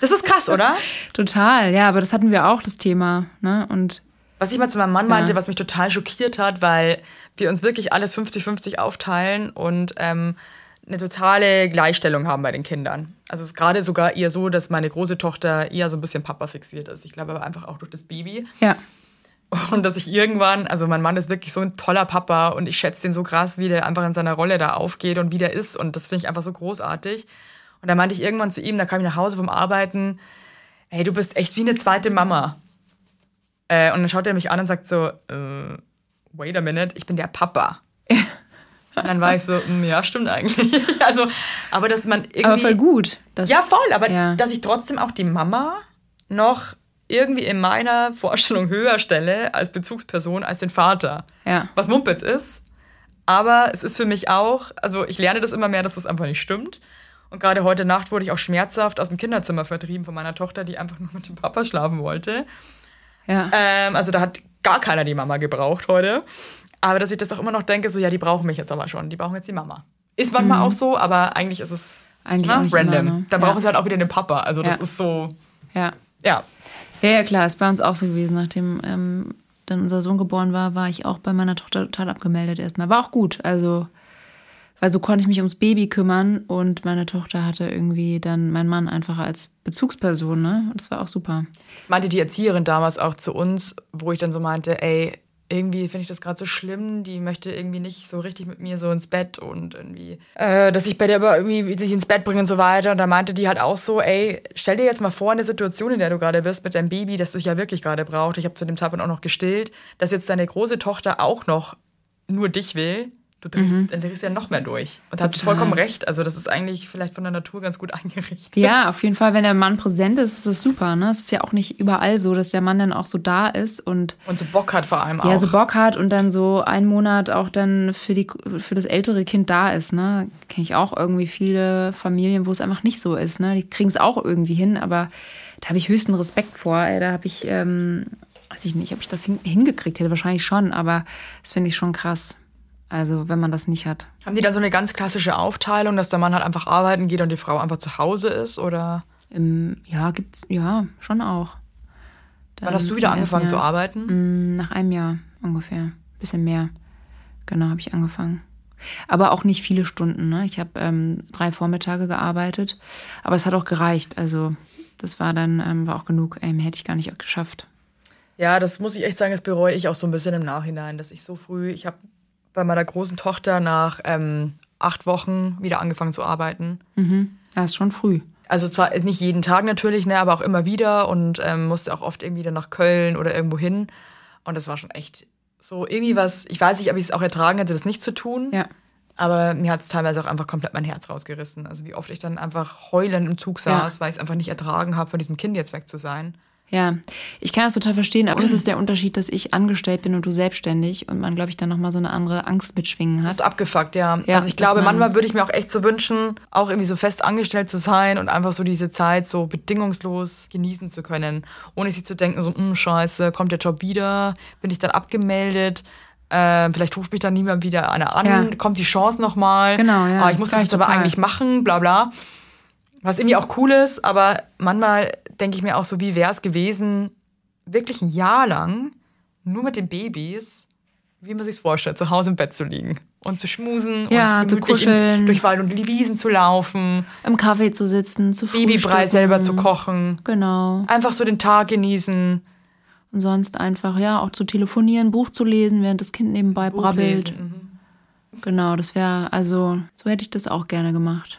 das ist krass, oder? [LAUGHS] Total, ja, aber das hatten wir auch, das Thema. Ne? Und Was ich mal zu meinem Mann meinte, Ja. was mich total schockiert hat, weil wir uns wirklich alles 50-50 aufteilen und ähm, eine totale Gleichstellung haben bei den Kindern. Also es ist gerade sogar eher so, dass meine große Tochter eher so ein bisschen Papa fixiert ist. Ich glaube aber einfach auch durch das Baby. ja, Und dass ich irgendwann, also mein Mann ist wirklich so ein toller Papa und ich schätze den so krass, wie der einfach in seiner Rolle da aufgeht und wie der ist. Und das finde ich einfach so großartig. Und da meinte ich irgendwann zu ihm, da kam ich nach Hause vom Arbeiten, hey, du bist echt wie eine zweite Mama. Äh, und dann schaut er mich an und sagt so, äh, wait a minute, ich bin der Papa. [LAUGHS] Und dann war ich so, "Mm, ja, stimmt eigentlich. [LAUGHS] Also, aber dass man irgendwie. aber voll gut. Das, Ja, voll, aber Ja. dass ich trotzdem auch die Mama noch irgendwie in meiner Vorstellung höher stelle als Bezugsperson als den Vater. Ja. Was Mumpitz ist. Aber es ist für mich auch, also ich lerne das immer mehr, dass das einfach nicht stimmt. Und gerade heute Nacht wurde ich auch schmerzhaft aus dem Kinderzimmer vertrieben von meiner Tochter, die einfach nur mit dem Papa schlafen wollte. Ja. Ähm, also da hat gar keiner die Mama gebraucht heute. Aber dass ich das auch immer noch denke, so ja, die brauchen mich jetzt aber schon, die brauchen jetzt die Mama. Ist manchmal auch so, aber eigentlich ist es Mhm. Eigentlich na, nicht random. immer, ne? Dann Ja. brauchen sie halt auch wieder den Papa. Also das Ja. ist so, ja. ja. Ja, ja, klar, ist bei uns auch so gewesen. Nachdem ähm, dann unser Sohn geboren war, war ich auch bei meiner Tochter total abgemeldet erstmal. War auch gut. Also, weil so konnte ich mich ums Baby kümmern und meine Tochter hatte irgendwie dann meinen Mann einfach als Bezugsperson, ne? Und das war auch super. Das meinte die Erzieherin damals auch zu uns, wo ich dann so meinte, ey, irgendwie finde ich das gerade so schlimm, die möchte irgendwie nicht so richtig mit mir so ins Bett und irgendwie, äh, dass ich bei der aber irgendwie sich ins Bett bringe und so weiter. Und da meinte die halt auch so, ey, stell dir jetzt mal vor, eine Situation, in der du gerade bist mit deinem Baby, das dich ja wirklich gerade braucht. Ich habe zu dem Zeitpunkt auch noch gestillt, dass jetzt deine große Tochter auch noch nur dich will. Du drehst, dann drehst du ja noch mehr durch. Und da sie Total. vollkommen recht. Also das ist eigentlich vielleicht von der Natur ganz gut [LAUGHS] eingerichtet. Ja, auf jeden Fall, wenn der Mann präsent ist, ist das super. Ne? Es ist ja auch nicht überall so, dass der Mann dann auch so da ist und Und so Bock hat vor allem auch. ja, so Bock hat und dann so einen Monat auch dann für, die, für das ältere Kind da ist. Ne? Kenne ich auch irgendwie viele Familien, wo es einfach nicht so ist. Ne? Die kriegen es auch irgendwie hin, aber da habe ich höchsten Respekt vor. Ey. Da habe ich, ähm, weiß ich nicht, ob ich das hin, hingekriegt hätte, wahrscheinlich schon, aber das finde ich schon krass. Also, wenn man das nicht hat. Haben die dann so eine ganz klassische Aufteilung, dass der Mann halt einfach arbeiten geht und die Frau einfach zu Hause ist? Oder Im, ja, gibt's, ja, schon auch. wann hast du wieder Dann angefangen zu arbeiten? Nach einem Jahr ungefähr. Bisschen mehr. Genau, habe ich angefangen. Aber auch nicht viele Stunden. Ne? Ich habe ähm, drei Vormittage gearbeitet. Aber es hat auch gereicht. Also das war dann ähm, war auch genug. Ähm, hätte ich gar nicht geschafft. Ja, das muss ich echt sagen, das bereue ich auch so ein bisschen im Nachhinein, dass ich so früh, ich habe bei meiner großen Tochter nach ähm, acht Wochen wieder angefangen zu arbeiten. Das ist schon früh. Also zwar nicht jeden Tag natürlich, ne, aber auch immer wieder und ähm, musste auch oft irgendwie dann nach Köln oder irgendwo hin. Und das war schon echt so irgendwie was, ich weiß nicht, ob ich es auch ertragen hätte, das nicht zu tun. Ja. Aber mir hat es teilweise auch einfach komplett mein Herz rausgerissen. Also wie oft ich dann einfach heulend im Zug saß, Ja. weil ich es einfach nicht ertragen habe, von diesem Kind jetzt weg zu sein. Ja, ich kann das total verstehen. Aber uns ist der [CLEARS THROAT] Unterschied, dass ich angestellt bin und du selbstständig und man, glaube ich, dann nochmal so eine andere Angst mitschwingen Das hat. ist abgefuckt, ja. Ja, also ich glaube, man- manchmal würde ich mir auch echt so wünschen, auch irgendwie so fest angestellt zu sein und einfach so diese Zeit so bedingungslos genießen zu können, ohne sich zu denken, so, hm, scheiße, kommt der Job wieder, bin ich dann abgemeldet, äh, vielleicht ruft mich dann niemand wieder einer an, Ja. kommt die Chance nochmal, Genau, ja, ah, ich muss das gleich jetzt aber eigentlich machen, bla bla. Was irgendwie auch cool ist, aber manchmal denke ich mir auch so, wie wäre es gewesen, wirklich ein Jahr lang nur mit den Babys, wie man sich vorstellt, zu Hause im Bett zu liegen und zu schmusen Ja, und zu gemütlich kuscheln. in, durch Wald und Wiesen zu laufen, Im Kaffee zu sitzen, zu Babybrei selber zu kochen, Genau. einfach so den Tag genießen, Und sonst einfach, ja, auch zu telefonieren, Buch zu lesen, während das Kind nebenbei Buch brabbelt. lesen. Mhm. Genau, das wäre, also, so hätte ich das auch gerne gemacht.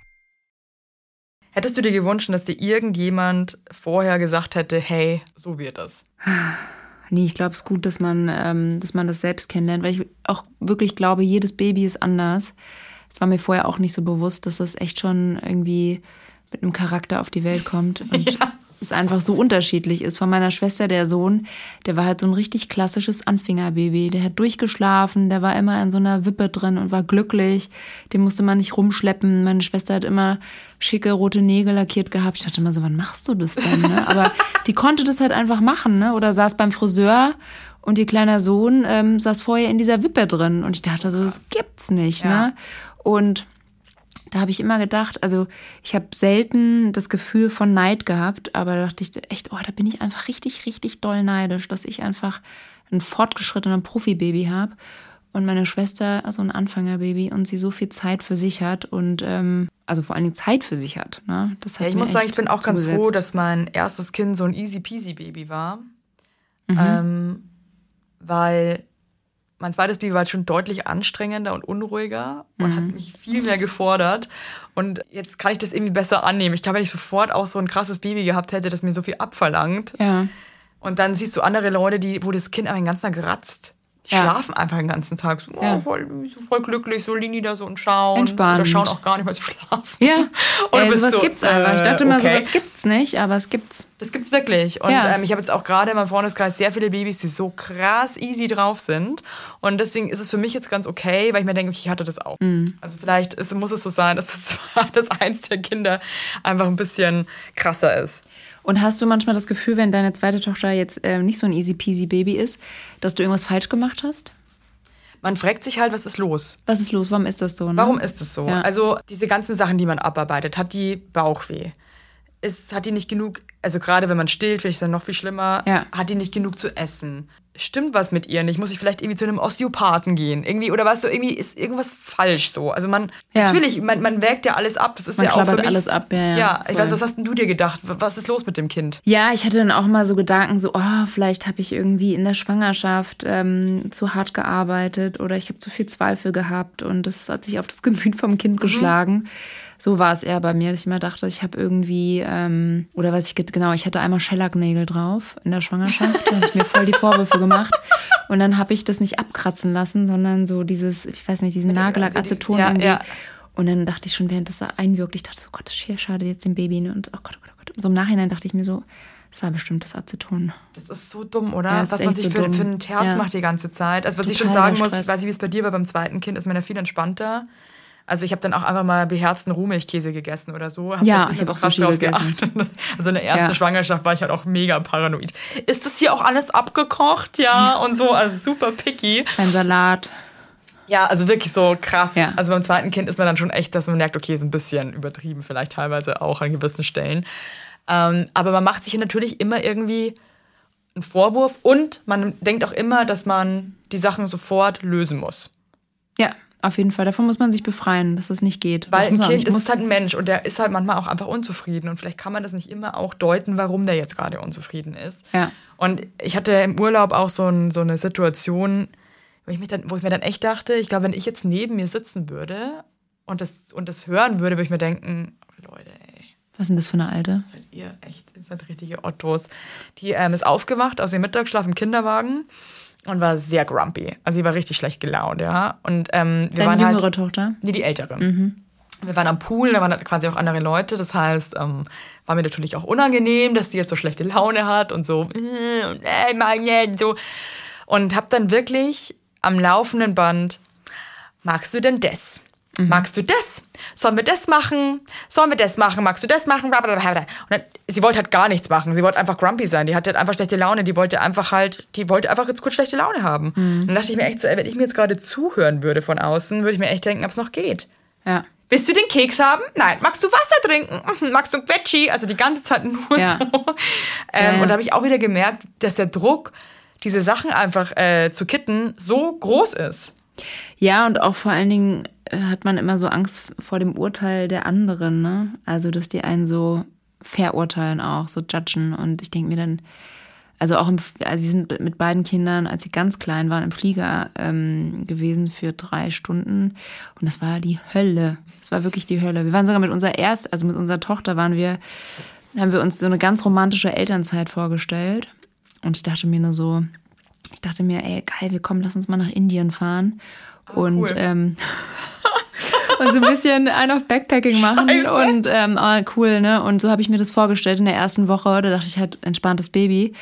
Hättest du dir gewünscht, dass dir irgendjemand vorher gesagt hätte, hey, so wird das? Nee, ich glaube, es ist gut, dass man, ähm, dass man das selbst kennenlernt, weil ich auch wirklich glaube, jedes Baby ist anders. Es war mir vorher auch nicht so bewusst, dass das echt schon irgendwie mit einem Charakter auf die Welt kommt [LAUGHS] und es einfach so unterschiedlich ist. Von meiner Schwester, der Sohn, der war halt so ein richtig klassisches Anfängerbaby. Der hat durchgeschlafen, der war immer in so einer Wippe drin und war glücklich. Den musste man nicht rumschleppen. Meine Schwester hat immer schicke rote Nägel lackiert gehabt. Ich dachte immer so, wann machst du das denn? Ne? Aber [LAUGHS] die konnte das halt einfach machen, ne? Oder saß beim Friseur und ihr kleiner Sohn ähm, saß vorher in dieser Wippe drin. Und ich dachte so, das gibt's nicht, Ja. ne? Und da habe ich immer gedacht, also ich habe selten das Gefühl von Neid gehabt, aber da dachte ich echt, oh, da bin ich einfach richtig, richtig doll neidisch, dass ich einfach ein fortgeschrittener Profibaby habe und meine Schwester so ein Anfängerbaby und sie so viel Zeit für sich hat und ähm, also vor allen Dingen Zeit für sich hat. Ne? Das hat Ja, ich muss sagen, ich bin auch ganz zugesetzt. froh, dass mein erstes Kind so ein easy peasy Baby war. Mhm. Ähm, weil mein zweites Baby war schon deutlich anstrengender und unruhiger und Mhm. hat mich viel mehr gefordert. Und jetzt kann ich das irgendwie besser annehmen. Ich glaube, wenn ich sofort auch so ein krasses Baby gehabt hätte, das mir so viel abverlangt. Ja. Und dann siehst du andere Leute, die, wo das Kind den ganzen Tag ratzt. Die Ja. schlafen einfach den ganzen Tag. So, oh, Ja. voll, so voll glücklich, so liegen die da so und schauen. Entspannt. Oder schauen auch gar nicht, weil sie schlafen. Ja, [LAUGHS] äh, bist sowas so, gibt's einfach. Ich äh, dachte immer, okay. sowas gibt's nicht, aber es gibt's. Das gibt's wirklich. Und Ja. ähm, ich habe jetzt auch gerade in meinem Freundeskreis sehr viele Babys, die so krass easy drauf sind. Und deswegen ist es für mich jetzt ganz okay, weil ich mir denke, okay, ich hatte das auch. Mhm. Also vielleicht ist, muss es so sein, dass [LAUGHS] das, zwar, dass eins der Kinder einfach ein bisschen krasser ist. Und hast du manchmal das Gefühl, wenn deine zweite Tochter jetzt äh, nicht so ein easy peasy Baby ist, dass du irgendwas falsch gemacht hast? Man fragt sich halt, was ist los? Was ist los? Warum ist das so? Ne? Warum ist es so? Ja. Also diese ganzen Sachen, die man abarbeitet, hat die Bauchweh? Ist, hat die nicht genug, also gerade wenn man stillt, finde ich es dann noch viel schlimmer, Ja. hat die nicht genug zu essen? Stimmt was mit ihr nicht? Muss ich vielleicht irgendwie zu einem Osteopathen gehen? Irgendwie, oder weißt du, irgendwie ist irgendwas falsch so. Also man, Ja. natürlich, man, man wägt ja alles ab. Das ist Man ja auch für mich. alles ab, ja, ja, Ja, ich weiß, was hast denn du dir gedacht? Was ist los mit dem Kind? Ja, ich hatte dann auch mal so Gedanken, so, oh, vielleicht habe ich irgendwie in der Schwangerschaft ähm, zu hart gearbeitet oder ich habe zu viel Zweifel gehabt und das hat sich auf das Gemüt vom Kind Mhm. geschlagen. So war es eher bei mir, dass ich immer dachte, ich habe irgendwie, ähm, oder was ich, ge- genau, ich hatte einmal Shellac-Nägel drauf in der Schwangerschaft. Da habe ich mir voll die Vorwürfe gemacht. Und dann habe ich das nicht abkratzen lassen, sondern so dieses, ich weiß nicht, diesen Nagellack, Also dieses- Aceton ja, irgendwie. ja. Und dann dachte ich schon, während das da einwirkt, ich dachte so, Gott, das hier schadet jetzt dem Baby. Ne? Und oh Gott, oh Gott, oh Gott. So im Nachhinein dachte ich mir so, es war bestimmt das Aceton. Das ist so dumm, oder? Ja, ist was man sich so für, dumm. für einen Terz Ja. macht die ganze Zeit. Also was ich schon Total sagen muss, Stress. weiß ich, wie es bei dir war beim zweiten Kind, ist man ja viel entspannter. Also ich habe dann auch einfach mal beherzten Rohmilchkäse gegessen oder so. Hab Ja, ich mehr hab auch Sushi gegessen. geachtet. [LAUGHS] Also in der ersten Ja. Schwangerschaft war ich halt auch mega paranoid. Ist das hier auch alles abgekocht? Ja, und so, also super picky. Ein Salat. Ja, also wirklich so krass. Ja. Also beim zweiten Kind ist man dann schon echt, dass man merkt, okay, ist ein bisschen übertrieben, vielleicht teilweise auch an gewissen Stellen. Ähm, aber man macht sich natürlich immer irgendwie einen Vorwurf und man denkt auch immer, dass man die Sachen sofort lösen muss. Ja, auf jeden Fall. Davon muss man sich befreien, dass das nicht geht. Weil ein Kind ist halt ein Mensch und der ist halt manchmal auch einfach unzufrieden und vielleicht kann man das nicht immer auch deuten, warum der jetzt gerade unzufrieden ist. Ja. Und ich hatte im Urlaub auch so, ein, so eine Situation, wo ich, mich dann, wo ich mir dann echt dachte, ich glaube, wenn ich jetzt neben mir sitzen würde und das, und das hören würde, würde ich mir denken, oh, Leute, ey, Was ist denn das für eine Alte? seid ihr echt, seid richtige Ottos. Die ähm, ist aufgewacht aus ihrem Mittagsschlaf im Kinderwagen und war sehr grumpy. Also sie war richtig schlecht gelaunt, ja. Und ähm, wir Deine waren jüngere halt, Tochter? Nee, die ältere. Wir waren am Pool, da waren halt quasi auch andere Leute. Das heißt, ähm, war mir natürlich auch unangenehm, dass die jetzt so schlechte Laune hat und so, äh, und, äh, äh, so. Und hab dann wirklich am laufenden Band, magst du denn das? Magst du das? Sollen wir das machen? Sollen wir das machen? Magst du das machen? Und dann, sie wollte halt gar nichts machen. Sie wollte einfach grumpy sein. Die hatte halt einfach schlechte Laune. Die wollte einfach halt, die wollte einfach jetzt kurz schlechte Laune haben. Dann dachte ich mir echt so, wenn ich mir jetzt gerade zuhören würde von außen, würde ich mir echt denken, ob es noch geht. Ja. Willst du den Keks haben? Nein. Magst du Wasser trinken? Mhm. Magst du Quetschi? Also die ganze Zeit nur Ja. so. [LAUGHS] Ähm, Ja. Und da habe ich auch wieder gemerkt, dass der Druck, diese Sachen einfach äh, zu kitten, so groß ist. Ja, und auch vor allen Dingen hat man immer so Angst vor dem Urteil der anderen, ne? Also, dass die einen so verurteilen auch, so judgen. Und ich denke mir dann, also auch im, also wir sind mit beiden Kindern, als sie ganz klein waren, im Flieger ähm, gewesen für drei Stunden. Und das war die Hölle. Das war wirklich die Hölle. Wir waren sogar mit unserer Erst, also mit unserer Tochter waren wir, haben wir uns so eine ganz romantische Elternzeit vorgestellt. Und ich dachte mir nur so, ich dachte mir, ey, geil, wir kommen, lass uns mal nach Indien fahren. Und cool. ähm, [LAUGHS] und so ein bisschen ein auf Backpacking machen Scheiße. und ähm, ah, cool, ne? Und so habe ich mir das vorgestellt in der ersten Woche. Da dachte ich halt entspanntes Baby.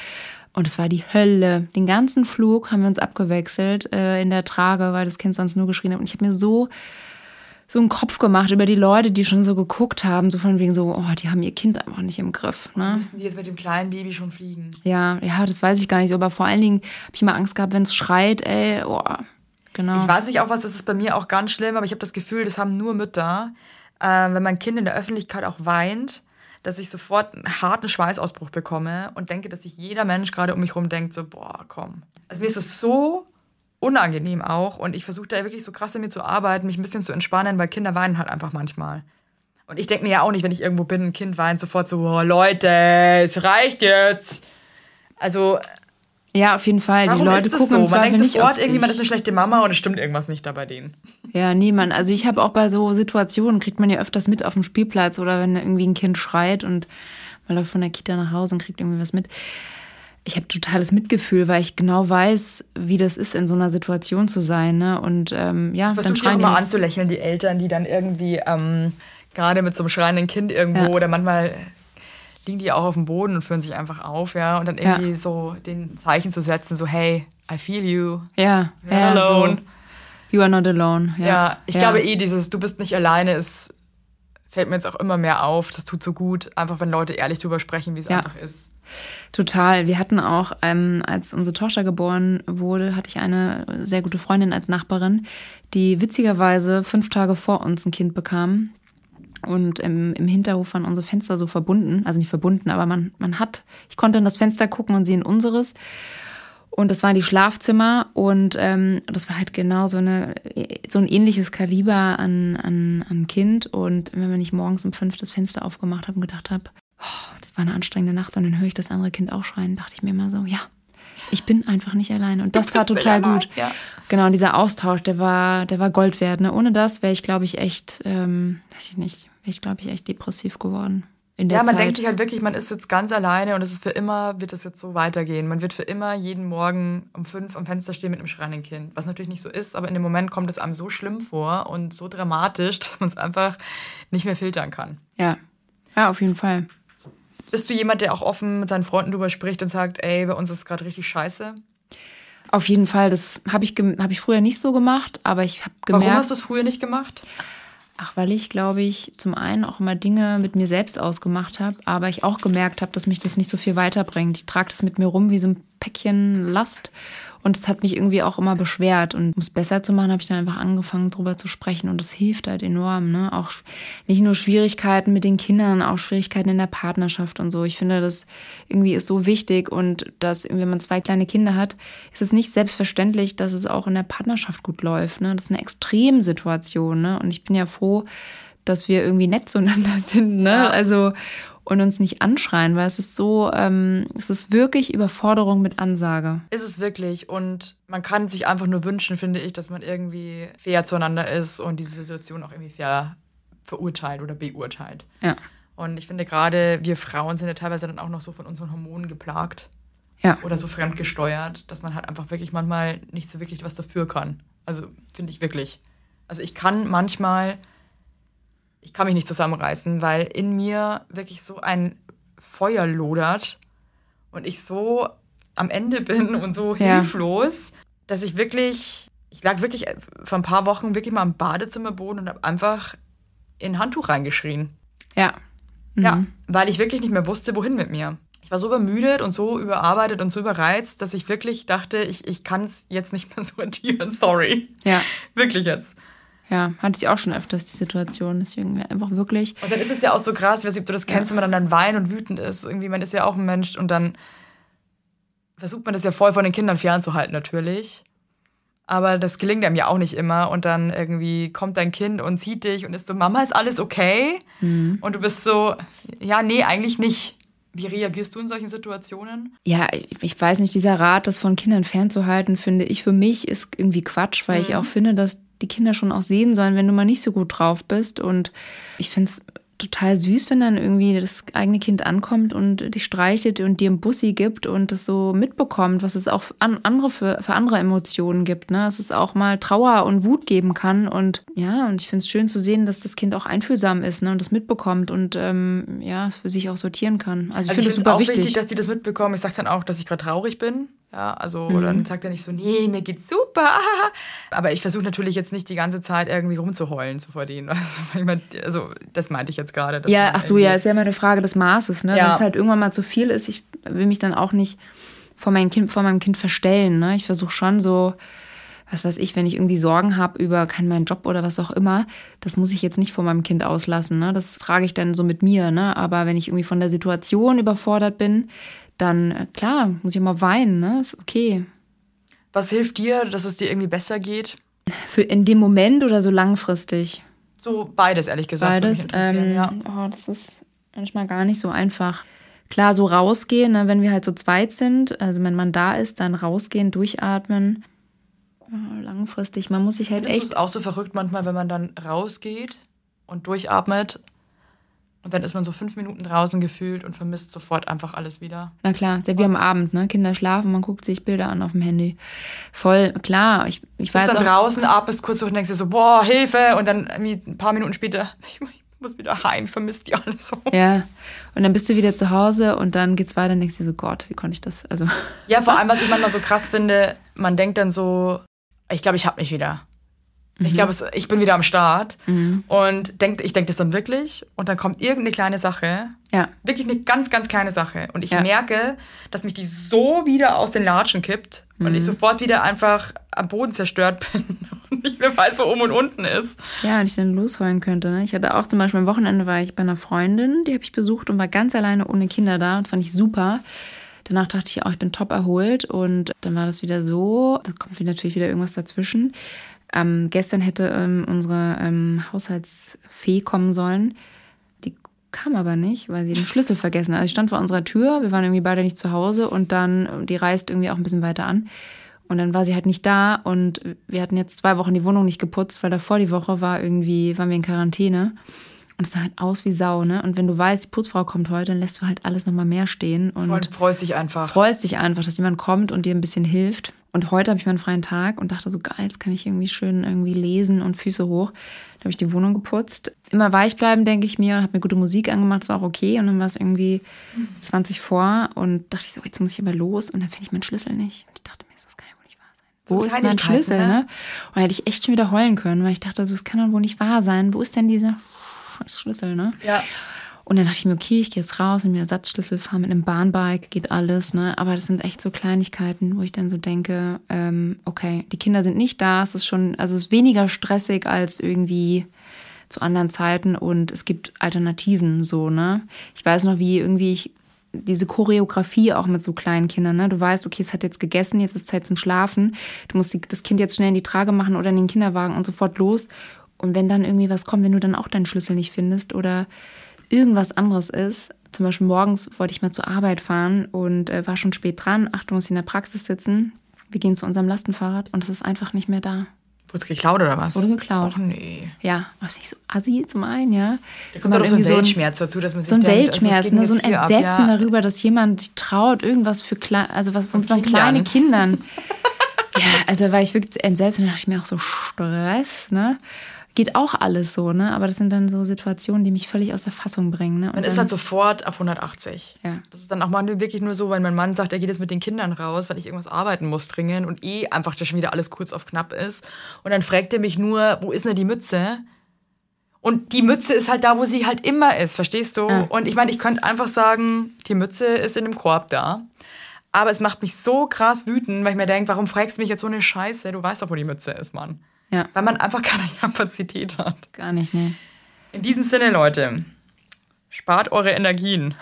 Und es war die Hölle. Den ganzen Flug haben wir uns abgewechselt äh, in der Trage, weil das Kind sonst nur geschrien hat. Und ich habe mir so so einen Kopf gemacht über die Leute, die schon so geguckt haben, so von wegen so, oh, die haben ihr Kind einfach nicht im Griff. Ne? Müssen die jetzt mit dem kleinen Baby schon fliegen? Ja, ja, das weiß ich gar nicht so, aber vor allen Dingen habe ich immer Angst gehabt, wenn es schreit, ey, oh, genau. Ich weiß nicht auch was, das ist bei mir auch ganz schlimm, aber ich habe das Gefühl, das haben nur Mütter. Äh, wenn mein Kind in der Öffentlichkeit auch weint, dass ich sofort einen harten Schweißausbruch bekomme und denke, dass sich jeder Mensch gerade um mich rum denkt, so, boah, komm. Also mir ist es so unangenehm auch und ich versuche da wirklich so krass an mir zu arbeiten, mich ein bisschen zu entspannen, weil Kinder weinen halt einfach manchmal. Und ich denke mir ja auch nicht, wenn ich irgendwo bin, ein Kind weint, sofort so, oh, Leute, es reicht jetzt. Also, ja, auf jeden Fall. warum die Leute ist das gucken so? im Man Zweifel denkt nicht sofort, auf irgendwie, man ist eine schlechte Mama und es stimmt irgendwas nicht da bei denen. Ja, niemand. Also ich habe auch bei so Situationen, kriegt man ja öfters mit auf dem Spielplatz oder wenn irgendwie ein Kind schreit und man läuft von der Kita nach Hause und kriegt irgendwie was mit. ich habe totales Mitgefühl, weil ich genau weiß, wie das ist, in so einer Situation zu sein. Ne? Und ähm, ja, Versuch dann die auch schreien immer die. anzulächeln, die Eltern, die dann irgendwie ähm, gerade mit so einem schreienden Kind irgendwo Ja. oder manchmal liegen die auch auf dem Boden und führen sich einfach auf, ja, und dann irgendwie Ja. so den Zeichen zu setzen, so hey, I feel you, Ja, you're ja not alone. So. You are not alone. Ja, Ja, ich glaube eh, dieses Du bist nicht alleine ist, fällt mir jetzt auch immer mehr auf. Das tut so gut, einfach wenn Leute ehrlich drüber sprechen, wie es einfach ist. Total. Wir hatten auch, ähm, als unsere Tochter geboren wurde, hatte ich eine sehr gute Freundin als Nachbarin, die witzigerweise fünf Tage vor uns ein Kind bekam. Und im, im Hinterhof waren unsere Fenster so verbunden, also nicht verbunden, aber man, man hat, ich konnte in das Fenster gucken und sie in unseres. Und das waren die Schlafzimmer und ähm, das war halt genau so, eine, so ein ähnliches Kaliber an, an, an Kind. Und wenn ich morgens um fünf das Fenster aufgemacht habe und gedacht habe, oh, das war eine anstrengende Nacht und dann höre ich das andere Kind auch schreien, dachte ich mir immer so, ja, ich bin einfach nicht alleine. Und das tat total allein, gut. ja. Genau, und dieser Austausch, der war, der war Gold wert. Ne? Ohne das wäre ich, glaube ich, echt, ähm, weiß ich nicht, wäre ich, glaube ich, echt depressiv geworden. In der Ja, man Zeit. denkt sich halt wirklich, man ist jetzt ganz alleine und es ist für immer, wird es jetzt so weitergehen. Man wird für immer jeden Morgen um fünf am Fenster stehen mit einem schreienden Kind. Was natürlich nicht so ist, aber in dem Moment kommt es einem so schlimm vor und so dramatisch, [LAUGHS] dass man es einfach nicht mehr filtern kann. ja. ja, auf jeden Fall. Bist du jemand, der auch offen mit seinen Freunden drüber spricht und sagt, ey, bei uns ist es gerade richtig scheiße? Auf jeden Fall, das habe ich, hab ich früher nicht so gemacht, aber ich habe gemerkt. Warum hast du es früher nicht gemacht? Ach, weil ich, glaube ich, zum einen auch immer Dinge mit mir selbst ausgemacht habe, aber ich auch gemerkt habe, dass mich das nicht so viel weiterbringt. Ich trage das mit mir rum wie so ein Päckchen Last und es hat mich irgendwie auch immer beschwert. Und um es besser zu machen, habe ich dann einfach angefangen, drüber zu sprechen und das hilft halt enorm. Ne? Auch nicht nur Schwierigkeiten mit den Kindern, auch Schwierigkeiten in der Partnerschaft und so. Ich finde, das irgendwie ist so wichtig und dass, wenn man zwei kleine Kinder hat, ist es nicht selbstverständlich, dass es auch in der Partnerschaft gut läuft. Ne? Das ist eine Extremsituation. Ne? Und ich bin ja froh, dass wir irgendwie nett zueinander [LAUGHS] sind. Ne? Ja. Also und uns nicht anschreien, weil es ist so, ähm, es ist wirklich Überforderung mit Ansage. Ist es wirklich. Und man kann sich einfach nur wünschen, finde ich, dass man irgendwie fair zueinander ist und diese Situation auch irgendwie fair verurteilt oder beurteilt. Ja. Und ich finde gerade, wir Frauen sind ja teilweise dann auch noch so von unseren Hormonen geplagt Ja. oder so fremdgesteuert, dass man halt einfach wirklich manchmal nicht so wirklich was dafür kann. Also finde ich wirklich. Also ich kann manchmal, ich kann mich nicht zusammenreißen, weil in mir wirklich so ein Feuer lodert und ich so am Ende bin [LAUGHS] und so Ja. hilflos, dass ich wirklich, ich lag wirklich vor ein paar Wochen wirklich mal am Badezimmerboden und habe einfach in ein Handtuch reingeschrien. Ja. Ja, weil ich wirklich nicht mehr wusste, wohin mit mir. Ich war so übermüdet und so überarbeitet und so überreizt, dass ich wirklich dachte, ich, ich kann es jetzt nicht mehr [LAUGHS] sortieren. Sorry. Ja. Wirklich jetzt. Ja, hatte ich auch schon öfters die Situation. Deswegen einfach wirklich. Und dann ist es ja auch so krass, ich weiß nicht, ob du das kennst, wenn man dann, weint und wütend ist. Irgendwie, man ist ja auch ein Mensch und dann versucht man das ja voll von den Kindern fernzuhalten, natürlich. Aber das gelingt einem ja auch nicht immer. Und dann irgendwie kommt dein Kind und sieht dich und ist so, Mama, ist alles okay? Und du bist so, ja, nee, eigentlich nicht. Wie reagierst du in solchen Situationen? Ja, ich weiß nicht, dieser Rat, das von Kindern fernzuhalten, finde ich für mich ist irgendwie Quatsch, weil ich auch finde, dass die Kinder schon auch sehen sollen, wenn du mal nicht so gut drauf bist. Und ich finde es total süß, wenn dann irgendwie das eigene Kind ankommt und dich streichelt und dir ein Bussi gibt und das so mitbekommt, was es auch an andere für, für andere Emotionen gibt. Ne? Dass es auch mal Trauer und Wut geben kann. Und ja, und ich finde es schön zu sehen, dass das Kind auch einfühlsam ist ne? und das mitbekommt und ähm, ja, es für sich auch sortieren kann. Also ich Also finde es super auch wichtig. wichtig, dass die das mitbekommen. Ich sage dann auch, dass ich gerade traurig bin. Ja, also, oder dann sagt er nicht so, nee, mir geht's super. [LAUGHS] Aber ich versuche natürlich jetzt nicht die ganze Zeit irgendwie rumzuheulen so vor denen. [LAUGHS] Also, also das meinte ich jetzt gerade. dass Ja, ach so, ja, ist ja immer eine Frage des Maßes, ne? Ja. Wenn es halt irgendwann mal zu viel ist, ich will mich dann auch nicht vor meinem Kind, vor meinem Kind verstellen, ne? Ich versuche schon so, was weiß ich, wenn ich irgendwie Sorgen habe über keinen meinen Job oder was auch immer, das muss ich jetzt nicht vor meinem Kind auslassen, ne? Das trage ich dann so mit mir, ne? Aber wenn ich irgendwie von der Situation überfordert bin, dann äh, klar, muss ich mal weinen, ne? Ist okay. Was hilft dir, dass es dir irgendwie besser geht? Für in dem Moment oder so langfristig? So beides, ehrlich gesagt. Beides. Ähm, ja. oh, das ist manchmal gar nicht so einfach. Klar, so rausgehen, ne, wenn wir halt so zweit sind, also wenn man da ist, dann rausgehen, durchatmen. Oh, langfristig, man muss sich halt Findest echt. es auch so verrückt manchmal, wenn man dann rausgeht und durchatmet Und dann ist man so fünf Minuten draußen gefühlt und vermisst sofort einfach alles wieder. Na klar, ist ja wie am Abend, ne? Kinder schlafen, man guckt sich Bilder an auf dem Handy. Voll, klar. Ich, ich war Bist jetzt dann draußen, atmest kurz durch und denkst dir so, boah, Hilfe. Und dann ein paar Minuten später, [LAUGHS] ich muss wieder heim, vermisst die alle so. Ja. Und dann bist du wieder zu Hause und dann geht's weiter und denkst dir so, Gott, wie konnte ich das? Also, Ja, vor allem, was ich manchmal so krass finde, man denkt dann so, ich glaube, ich hab mich wieder. Mhm. Ich glaube, ich bin wieder am Start und denk, ich denke das dann wirklich und dann kommt irgendeine kleine Sache, ja. wirklich eine ganz, ganz kleine Sache und ich Ja. merke, dass mich die so wieder aus den Latschen kippt und Mhm. ich sofort wieder einfach am Boden zerstört [LAUGHS] bin und nicht mehr weiß, wo oben und unten ist. Ja, und ich dann losheulen könnte. Ne? Ich hatte auch zum Beispiel am Wochenende war ich bei einer Freundin, die habe ich besucht und war ganz alleine ohne Kinder da. Das fand ich super. Danach dachte ich auch, ich bin top erholt und dann war das wieder so, da kommt natürlich wieder irgendwas dazwischen. Ähm, gestern hätte ähm, unsere ähm, Haushaltsfee kommen sollen. Die kam aber nicht, weil sie den Schlüssel vergessen hat. Also ich stand vor unserer Tür, wir waren irgendwie beide nicht zu Hause und dann, die reist irgendwie auch ein bisschen weiter an. Und dann war sie halt nicht da und wir hatten jetzt zwei Wochen die Wohnung nicht geputzt, weil davor die Woche war irgendwie, waren wir in Quarantäne. Und es sah halt aus wie Sau, ne? Und wenn du weißt, die Putzfrau kommt heute, dann lässt du halt alles nochmal mehr stehen und Und freust dich einfach. freust dich einfach, dass jemand kommt und dir ein bisschen hilft. Und heute habe ich meinen freien Tag und dachte so, geil, jetzt kann ich irgendwie schön irgendwie lesen und Füße hoch. Da habe ich die Wohnung geputzt. Immer weich bleiben, denke ich mir, und habe mir gute Musik angemacht, das war auch okay. Und dann war es irgendwie 20 vor und dachte ich so, jetzt muss ich aber los. Und dann finde ich meinen Schlüssel nicht. Und ich dachte mir, so, das kann ja wohl nicht wahr sein. So Wo ist mein Schlüssel, ne? ne? Und dann hätte ich echt schon wieder heulen können, weil ich dachte, so, das kann doch wohl nicht wahr sein. Wo ist denn dieser Schlüssel, ne? Ja. Und dann dachte ich mir, okay, ich gehe jetzt raus, nehme mir Ersatzschlüssel, fahre mit einem Bahnbike, geht alles, ne? Aber das sind echt so Kleinigkeiten, wo ich dann so denke, ähm, okay, die Kinder sind nicht da, es ist schon, also es ist weniger stressig als irgendwie zu anderen Zeiten und es gibt Alternativen so, ne? Ich weiß noch, wie irgendwie ich diese Choreografie auch mit so kleinen Kindern, ne? Du weißt, okay, es hat jetzt gegessen, jetzt ist Zeit zum Schlafen. Du musst die, das Kind jetzt schnell in die Trage machen oder in den Kinderwagen und sofort los. Und wenn dann irgendwie was kommt, wenn du dann auch deinen Schlüssel nicht findest oder irgendwas anderes ist, zum Beispiel morgens wollte ich mal zur Arbeit fahren und äh, war schon spät dran. Achtung, muss ich in der Praxis sitzen. Wir gehen zu unserem Lastenfahrrad und es ist einfach nicht mehr da. Wurde es geklaut oder was? Wurde geklaut. Och nee. Ja, was finde ich so assi zum einen, ja. Da kommt man doch so ein Weltschmerz dazu, dass man sich so ein denkt, also, Weltschmerz, denn ne? so ein hier ab? Entsetzen Ja. darüber, dass jemand sich traut, irgendwas für klein, also was von Kindern. kleine Kindern. [LAUGHS] ja, also war ich wirklich entsetzt und da dachte ich mir auch so Stress, ne? Geht auch alles so, ne? Aber das sind dann so Situationen, die mich völlig aus der Fassung bringen. Ne? Und Man ist halt sofort auf 180. Ja. Das ist dann auch mal wirklich nur so, wenn mein Mann sagt, er geht jetzt mit den Kindern raus, weil ich irgendwas arbeiten muss dringend und eh einfach schon wieder alles kurz auf knapp ist. Und dann fragt er mich nur, wo ist denn die Mütze? Und die Mütze ist halt da, wo sie halt immer ist, verstehst du? Ja. Und ich meine, ich könnte einfach sagen, die Mütze ist in dem Korb da. Aber es macht mich so krass wütend, weil ich mir denke, warum fragst du mich jetzt so eine Scheiße? Du weißt doch, wo die Mütze ist, Mann. Ja, Weil man einfach [LAUGHS] keine Kapazität hat. gar nicht, ne? In diesem Sinne, Leute, spart eure Energien,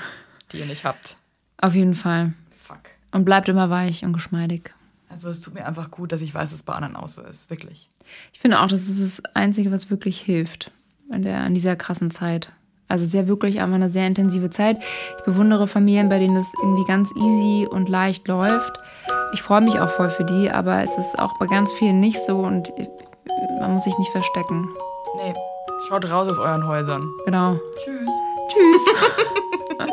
die ihr nicht habt. Auf jeden Fall. Fuck. Und bleibt immer weich und geschmeidig. Also es tut mir einfach gut, dass ich weiß, dass es bei anderen auch so ist. Wirklich. Ich finde auch, das ist das Einzige, was wirklich hilft in, der, in dieser krassen Zeit. Also ja wirklich einfach eine sehr intensive Zeit. Ich bewundere Familien, bei denen das irgendwie ganz easy und leicht läuft. Ich freue mich auch voll für die, aber es ist auch bei ganz vielen nicht so und man muss sich nicht verstecken. Nee, schaut raus aus euren Häusern. Genau. Tschüss. Tschüss. [LAUGHS]